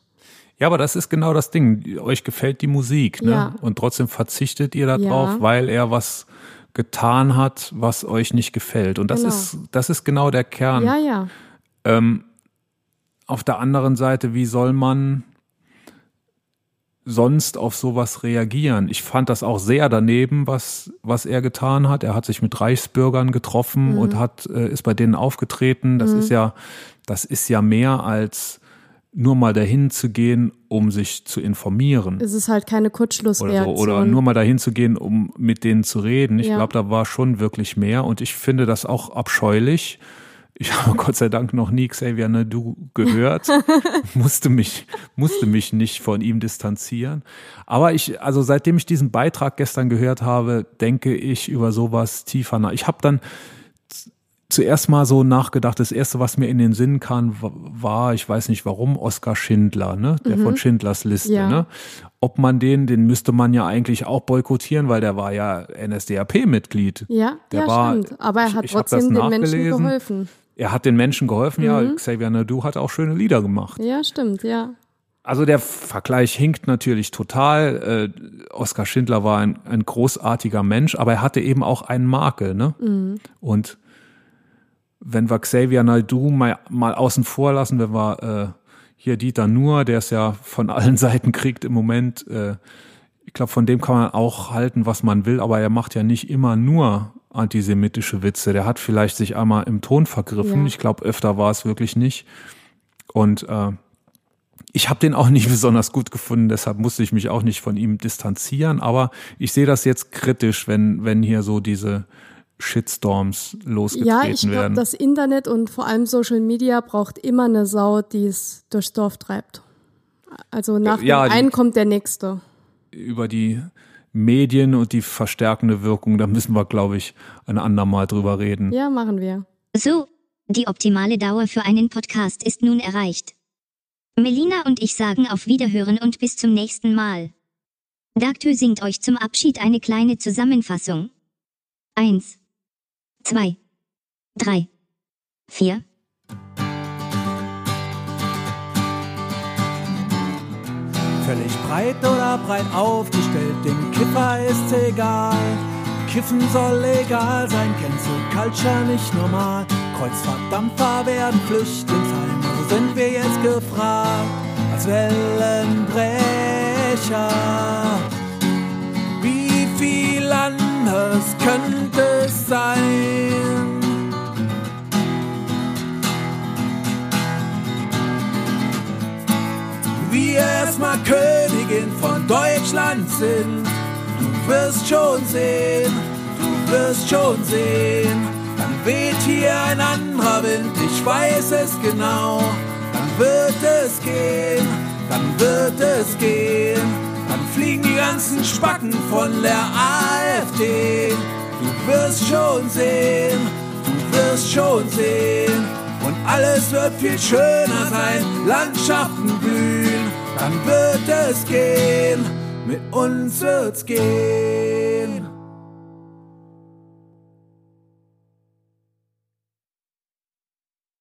B: Ja, aber das ist genau das Ding. Euch gefällt die Musik, ne? Ja. Und trotzdem verzichtet ihr darauf, ja. weil er was getan hat, was euch nicht gefällt. Und das genau. ist, das ist genau der Kern.
C: Ja, ja.
B: Ähm, auf der anderen Seite, wie soll man sonst auf sowas reagieren? Ich fand das auch sehr daneben, was, was er getan hat. Er hat sich mit Reichsbürgern getroffen mhm. und hat, äh, ist bei denen aufgetreten. Das mhm. ist ja, das ist ja mehr als nur mal dahin zu gehen, um sich zu informieren.
C: Es ist halt keine Kurzschlussreaktion.
B: Oder, so. oder nur mal dahin zu gehen, um mit denen zu reden. Ich ja. glaube, da war schon wirklich mehr und ich finde das auch abscheulich. Ich habe Gott sei Dank noch nie Xavier Nadu gehört, [laughs] musste mich, musste mich nicht von ihm distanzieren. Aber ich, also seitdem ich diesen Beitrag gestern gehört habe, denke ich über sowas tiefer nach. Ich habe dann zuerst mal so nachgedacht, das erste, was mir in den Sinn kam, war, ich weiß nicht warum, Oskar Schindler, ne? Der mhm. von Schindlers Liste, ja. ne? Ob man den, den müsste man ja eigentlich auch boykottieren, weil der war ja NSDAP-Mitglied.
C: Ja,
B: der
C: ja,
B: war,
C: stimmt. Aber er hat ich, ich trotzdem den Menschen geholfen.
B: Er hat den Menschen geholfen, mhm. ja. Xavier Nadu hat auch schöne Lieder gemacht.
C: Ja, stimmt, ja.
D: Also der Vergleich hinkt natürlich total. Äh, Oskar Schindler war ein, ein großartiger Mensch, aber er hatte eben auch einen Makel. Ne? Mhm. Und wenn wir Xavier Naidu mal, mal außen vor lassen, wenn wir äh, hier Dieter Nuhr, der es ja von allen [laughs] Seiten kriegt im Moment, äh, ich glaube, von dem kann man auch halten, was man will, aber er macht ja nicht immer nur antisemitische Witze. Der hat vielleicht sich einmal im Ton vergriffen. Ja. Ich glaube, öfter war es wirklich nicht. Und äh, ich habe den auch [laughs] nicht besonders gut gefunden, deshalb musste ich mich auch nicht von ihm distanzieren. Aber ich sehe das jetzt kritisch, wenn, wenn hier so diese Shitstorms losgetreten werden. Ja, ich glaube,
C: das Internet und vor allem Social Media braucht immer eine Sau, die es durchs Dorf treibt. Also nach ja, dem einen kommt der nächste.
D: Über die Medien und die verstärkende Wirkung, da müssen wir, glaube ich, ein andermal drüber reden.
C: Ja, machen wir.
A: So, die optimale Dauer für einen Podcast ist nun erreicht. Melina und ich sagen auf Wiederhören und bis zum nächsten Mal. Dagtö singt euch zum Abschied eine kleine Zusammenfassung. Eins, zwei, drei, vier.
B: Völlig breit oder breit aufgestellt, dem Kiffer ist's egal. Kiffen soll legal sein, Cancel Culture nicht normal. Kreuzfahrtdampfer werden Flüchtlingsheim sind wir jetzt gefragt als Wellenbrecher. Wie viel anders könnte es sein? Erstmal Königin von Deutschland sind. Du wirst schon sehen, du wirst schon sehen weht hier ein anderer Wind, ich weiß es genau. Dann wird es gehen, dann wird es gehen. Dann fliegen die ganzen Spacken von der AfD. Du wirst schon sehen, du wirst schon sehen. Und alles wird viel schöner sein, Landschaften blühen. Dann wird es gehen, mit uns wird's gehen.